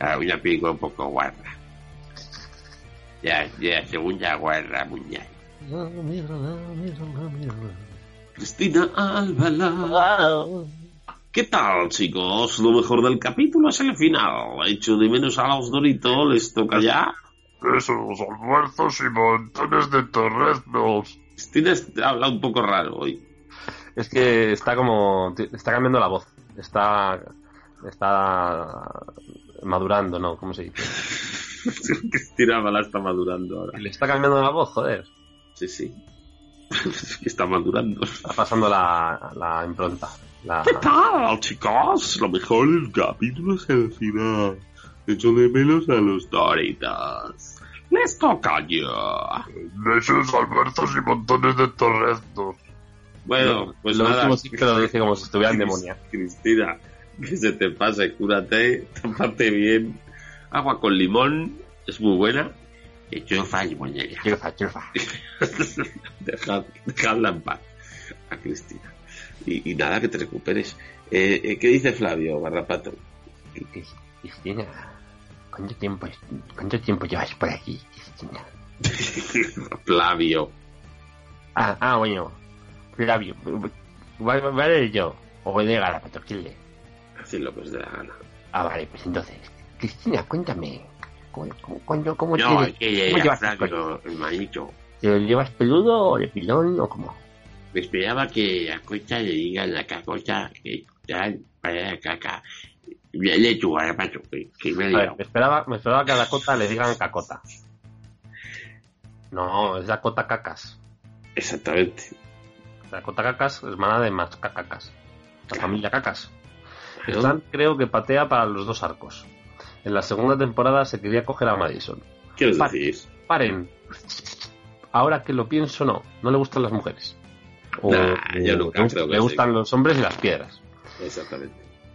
Ah, una película un poco guarda. Ya, ya, segunda guarda mundial. Cristina Álvala. ¿Qué tal, chicos? Lo mejor del capítulo es el final. Hecho de menos a los Doritos, les toca ya. Esos almuerzos y montones de torreznos. Cristina habla un poco raro hoy. Es que está como. Está cambiando la voz. Está. Está. Madurando, ¿no? ¿Cómo se dice? Cristina Albalá está madurando ahora. Le está cambiando la voz, joder. Sí, sí. Es que está madurando. Está pasando la, la impronta. La... ¿Qué tal, chicos? Lo mejor del capítulo es el final. Echo de menos a los Doritos. Les toca ya. Besos, almuerzos y montones de torreznos. Bueno, pues lo nada. último sí que lo dice como si estuviera en demonia. Cristina, que se te pase, cúrate, tápate bien. Agua con limón, es muy buena. Chufa y. Chufa, chufa. Dejad, dejadla en paz a Cristina. Y, y nada, que te recuperes. Eh, eh, ¿Qué dice Flavio, Garrapato? Cristina, ¿cuánto tiempo, ¿cuánto tiempo llevas por aquí, Cristina? Flavio. Ah, ah, bueno. Flavio, ¿vale, yo? O voy de ¿quién le? Así lo que os dé la gana. Ah, vale, pues entonces, Cristina, cuéntame. ¿Cómo, cómo, cómo, No, tienes- es que cómo llevas Flavio, hermanito. ¿Te lo llevas peludo o de pilón o cómo? Me esperaba que a Cocha le digan la cacota que tal para la caca. Le que, que me ha A ver, liado. me esperaba, me esperaba que a Dakota le digan cacota. No, es Dakota Cacas. Exactamente. Dakota Cacas hermana de Mascacacas. La Claro. familia Cacas. Stan creo que patea para los dos arcos. En la segunda temporada se quería coger a Madison. ¿Qué os Vale. decís? Paren. Ahora que lo pienso, no. No le gustan las mujeres. O, Nah, yo nunca le, creo que le gustan los hombres y las piedras. Exactamente.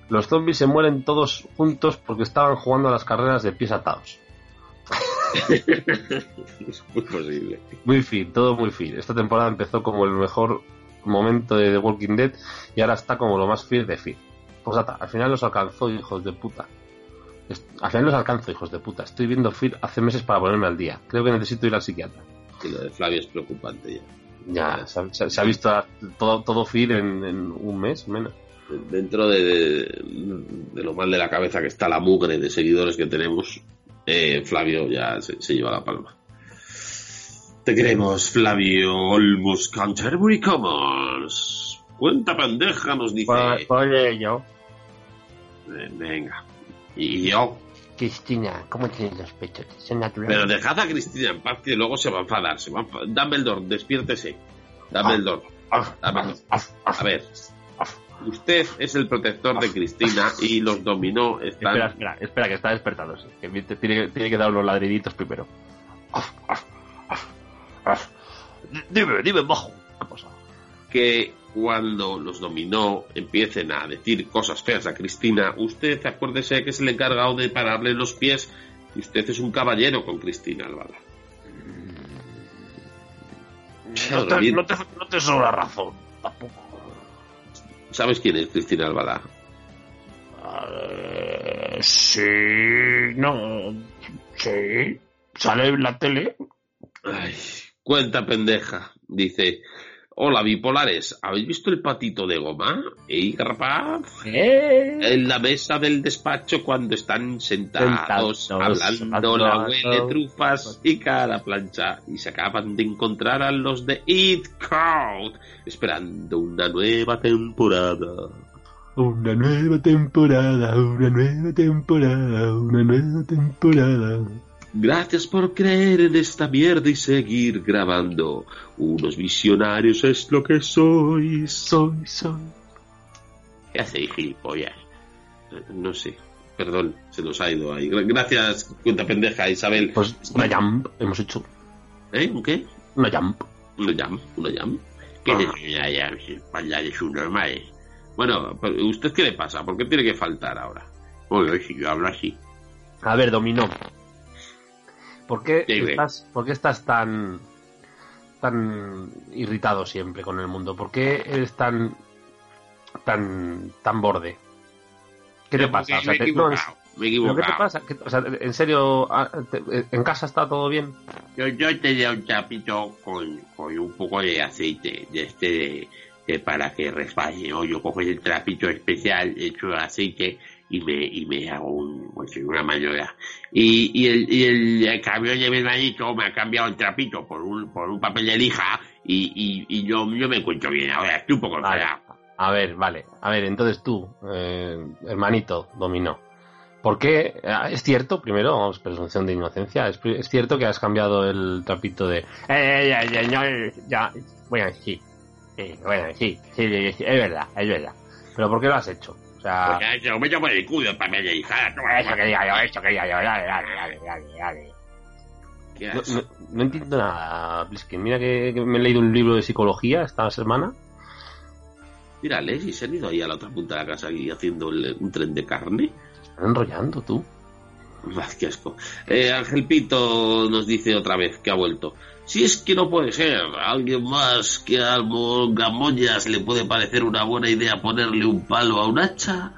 Los zombies se mueren todos juntos porque estaban jugando a las carreras de pies atados. es muy posible. Muy fin, todo muy fin. Esta temporada empezó como el mejor momento de The Walking Dead y ahora está como lo más fin de fin. Pues ata, al final los alcanzó, hijos de puta. Al final los alcanzo, hijos de puta. Estoy viendo Fear hace meses para ponerme al día. Creo que necesito ir al psiquiatra. Y lo de Flavio es preocupante ya. Ya, se ha, se ha- se ha visto todo, todo Fear en, en un mes menos. Dentro de, de- de lo mal de la cabeza que está la mugre de seguidores que tenemos, eh, Flavio ya se, se lleva la palma. Te queremos, Flavio Olmos Canterbury Commons. Cuenta pendeja, nos dice. Por, por ello, Eh, venga. Y yo. Cristina, ¿cómo tienes los pechos? ¿Son Pero naturales? dejad a Cristina en paz que luego se va a enfadar. Se va a enfadar. Dumbledore, despiértese. Dumbledore. Dumbledore. A ver. Usted es el protector de Cristina y los dominó están... Espera, espera, espera, que está despertándose. Que te- tiene, tiene que dar unos ladriditos primero. Dime, dime, bajo. ¿Qué pasa? que cuando los dominó empiecen a decir cosas feas a Cristina, usted acuérdese que es el encargado de pararle los pies y usted es un caballero con Cristina Alvala. No te, no te, no te sobra razón. Tampoco. ¿Sabes quién es Cristina Alvala? Eh, sí, no. Sí. Sale en la tele. Ay, cuenta pendeja, dice. Hola, bipolares, ¿habéis visto el patito de goma? ¿Eh, rapaz? ¿Eh? En la mesa del despacho cuando están sentados, Sentados, hablando, la huele trufas y cara plancha y se acaban de encontrar a los de Eat Crowd esperando una nueva temporada. Una nueva temporada, una nueva temporada, una nueva temporada. Gracias por creer en esta mierda y seguir grabando. Unos visionarios es lo que sois. Soy, soy. ¿Qué hace, gilipollas? No sé, perdón, se nos ha ido ahí. Gra- Gracias, cuenta pendeja Isabel. Pues una jump hemos hecho. ¿Eh? ¿Un qué? Una jump. Una jam, una jam. ¿Qué Ah. es espalda de sus normales? Bueno, ¿usted qué le pasa? ¿Por qué tiene que faltar ahora? Bueno, si yo hablo así. A ver, Dominó. ¿Por qué, estás, ¿Por qué estás tan tan irritado siempre con el mundo? ¿Por qué eres tan tan tan borde? ¿Qué te pasa? O sea, me he te- no, equivocado, es- me he ¿pero ¿Qué te pasa? ¿Qué- o sea, en serio, ah, ¿en casa está todo bien? Yo, yo tenía un trapito con, con un poco de aceite, de este de, de para que resbale, ¿no? Yo cojo el trapito especial hecho de aceite y me, y me hago un, pues, una maniobra. Y, y el, y el, el camión de mi hermanito me ha cambiado el trapito por un, por un papel de lija y, y, y yo, yo me encuentro bien. Ahora estoy un poco Vale. A ver, vale. A ver, entonces tú, eh, hermanito, Dominó. ¿Por qué? Ah, Es cierto, primero, vamos, presunción de inocencia, es, es cierto que has cambiado el trapito de... Eh, ya, ya, ya, ya, bueno, sí, sí, bueno, sí, sí, sí, sí, es verdad, es verdad. Pero ¿por qué lo has hecho? O sea, eso me llamo el culo para media hija. toma eso quería yo, eso quería yo, dale, dale, dale, dale, dale. ¿Qué No, no- no entiendo nada, Bliskin. Mira que, que me he leído un libro de psicología esta semana. Mírale, si se han ido ahí a la otra punta de la casa y haciendo el- un tren de carne. Están enrollando, tú. Qué asco. Eh, Ángel Pito nos dice otra vez que ha vuelto. Si es que no puede ser, a alguien más que a Gamoñas le puede parecer una buena idea ponerle un palo a un hacha.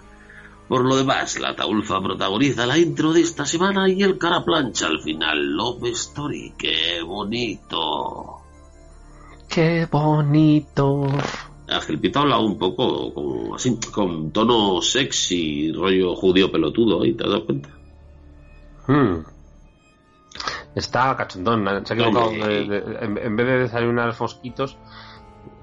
Por lo demás, la Taulfa protagoniza la intro de esta semana y el cara plancha al final. Love Story, qué bonito. Qué bonito. Ángel Pito habla un poco con, así, con tono sexy, rollo judío pelotudo, ¿y te has dado cuenta? Hmm. Está cachondón. Se ha equivocado. Oye. de- de- en, en vez de desayunar fosquitos,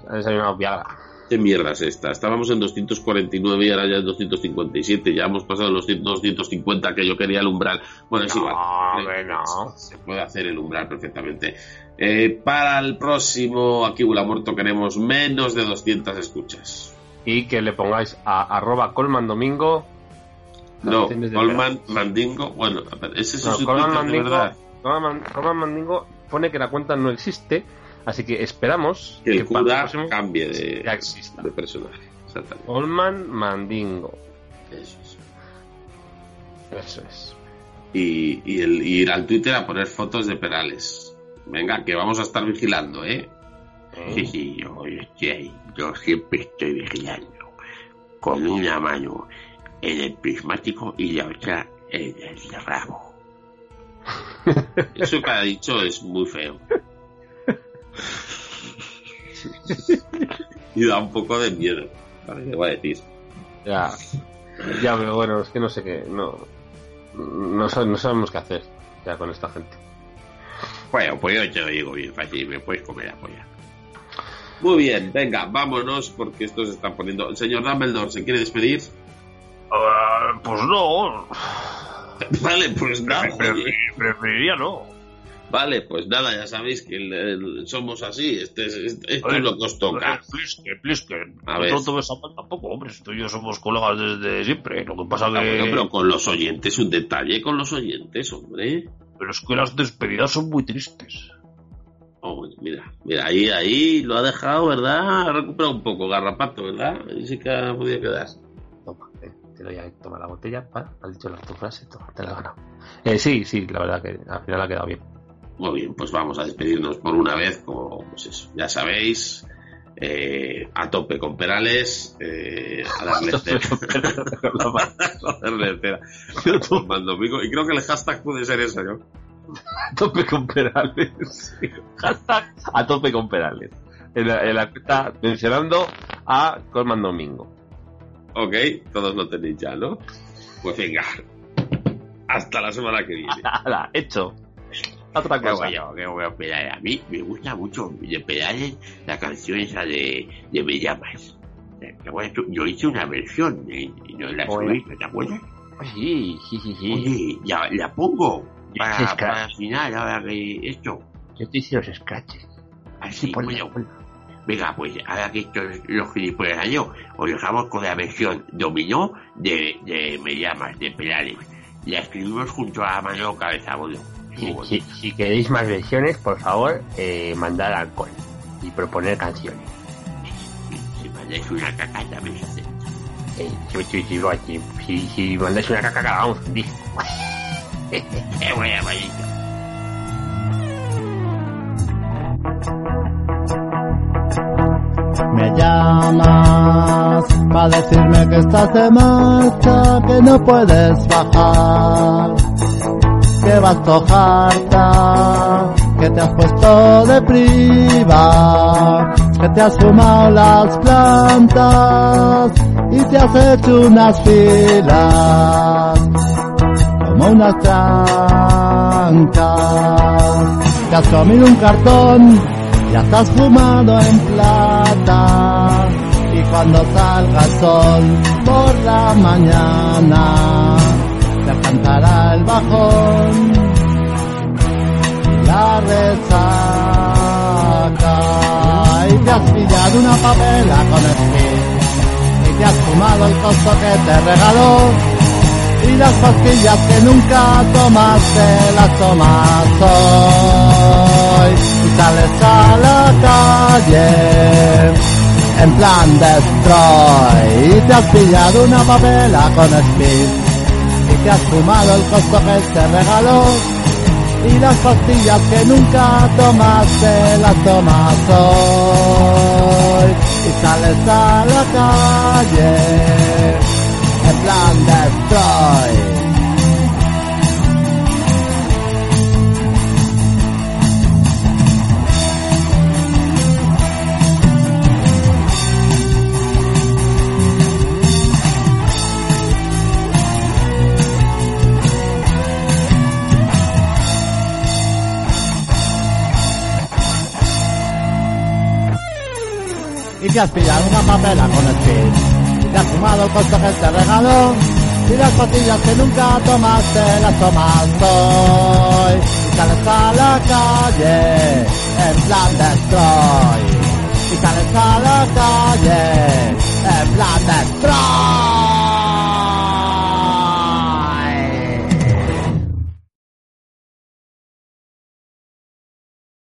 ha desayunado Viagra. ¿Qué mierda es esta? Estábamos en 249 y ahora ya en 257. Ya hemos pasado los 250 que yo quería el umbral. Bueno, es igual. hombre, no. Se puede hacer el umbral perfectamente. Eh, para el próximo Aquí Muerto queremos menos de 200 escuchas. Y que le pongáis a arroba Colman Domingo. No, Colman Mandingo. Bueno, ese es No, su Colman de verdad. Colman Man- Colman Mandingo pone que la cuenta no existe. Así que esperamos Que el para cura próximo cambie de, personaje. Exactamente. Colman Mandingo. Eso es. Eso es. y, y el, y ir al Twitter a poner fotos de Perales. Venga, que vamos a estar vigilando, ¿eh? Sí, sí, yo, yo estoy ahí. Yo siempre estoy vigilando. Con una mano en el prismático y la otra en el rabo. Eso que ha dicho es muy feo. y da un poco de miedo. ¿Para qué voy a decir? Ya. Ya, pero bueno, es que no sé qué. No, no, sab- no sabemos qué hacer ya con esta gente. Bueno, pues yo te lo digo bien fácil, me puedes comer la polla. Muy bien, venga, vámonos porque esto se está poniendo. El señor Dumbledore, ¿se quiere despedir? Ah, pues no. Vale, pues nada. Preferiría no. Vale, pues nada, ya sabéis que el- el- somos así. Este, es- este- esto A ver, es lo que os toca. Plisken, Plisken. A No ver. lo tomes a tampoco, hombre. Tú y yo somos colegas desde siempre. Lo que pasa Ah, que. bueno, pero con los oyentes, un detalle con los oyentes, hombre. pero es que las despedidas son muy tristes. Oh, mira, mira, ahí, ahí lo ha dejado, ¿verdad? Ha recuperado un poco, garrapato, ¿verdad? Ahí sí que ha podido quedar. Te doy ahí, toma la botella. pa, Has dicho la tu frase, toma, te la ganado. Eh, sí, sí, la verdad que al final ha quedado bien. Muy bien, pues vamos a despedirnos por una vez, como pues eso, ya sabéis, eh, a tope con Perales, eh, a darle cera. a darle cera. Y creo que el hashtag puede ser eso, ¿no? A tope con Perales. Hashtag a tope con Perales. En la, en la cuenta mencionando a Colman Domingo. Ok, todos lo tenéis ya, ¿no? Pues venga, hasta la semana que viene. Hala, hecho. Otra ¿Qué cosa. voy? ¿Qué voy a operar? A mí me gusta mucho de pedales la canción esa de, de Me llamas. Eh, a Yo hice una versión y, y no la subí, ¿no ¿te acuerdas? Sí, sí, sí, sí. Oye, la, la pongo para, para final, ahora que esto. Yo te hice los scratches. Así, ponla, bueno. Venga, pues ahora que esto es los gilipollas yo, os dejamos con la versión dominó de, de Me llamas, de Perales. La escribimos junto a Manolo Cabeza Bolo. Si, si- si queréis más versiones, por favor, eh, mandar alcohol y proponer canciones. Si mandáis una caca también se hace. Eh, si, si mandáis una caca, grabamos un disco. ¡Qué buena llamas para decirme que estás de marcha, que no puedes bajar, que vas tojarte, que te has puesto de priva, que te has fumado las plantas y te has hecho unas filas como unas trancas. Te has comido un cartón, ya estás fumado en plata. Cuando salga el sol por la mañana, te alcanzará el bajón. La resaca y te has pillado una papela con speed y te has fumado el costo que te regaló y las pastillas que nunca tomaste las tomas hoy y sales a la calle en plan destroy. Y te has pillado una papela con speed y te has fumado el costo que te regaló. Y las pastillas que nunca tomaste las tomas hoy. Y sales a la calle en plan destroy y has pillado una papela con speed y te has fumado el costo que te regaló y las pastillas que nunca tomaste las tomas hoy y sales a la calle en plan destroy y sales a la calle en plan destroy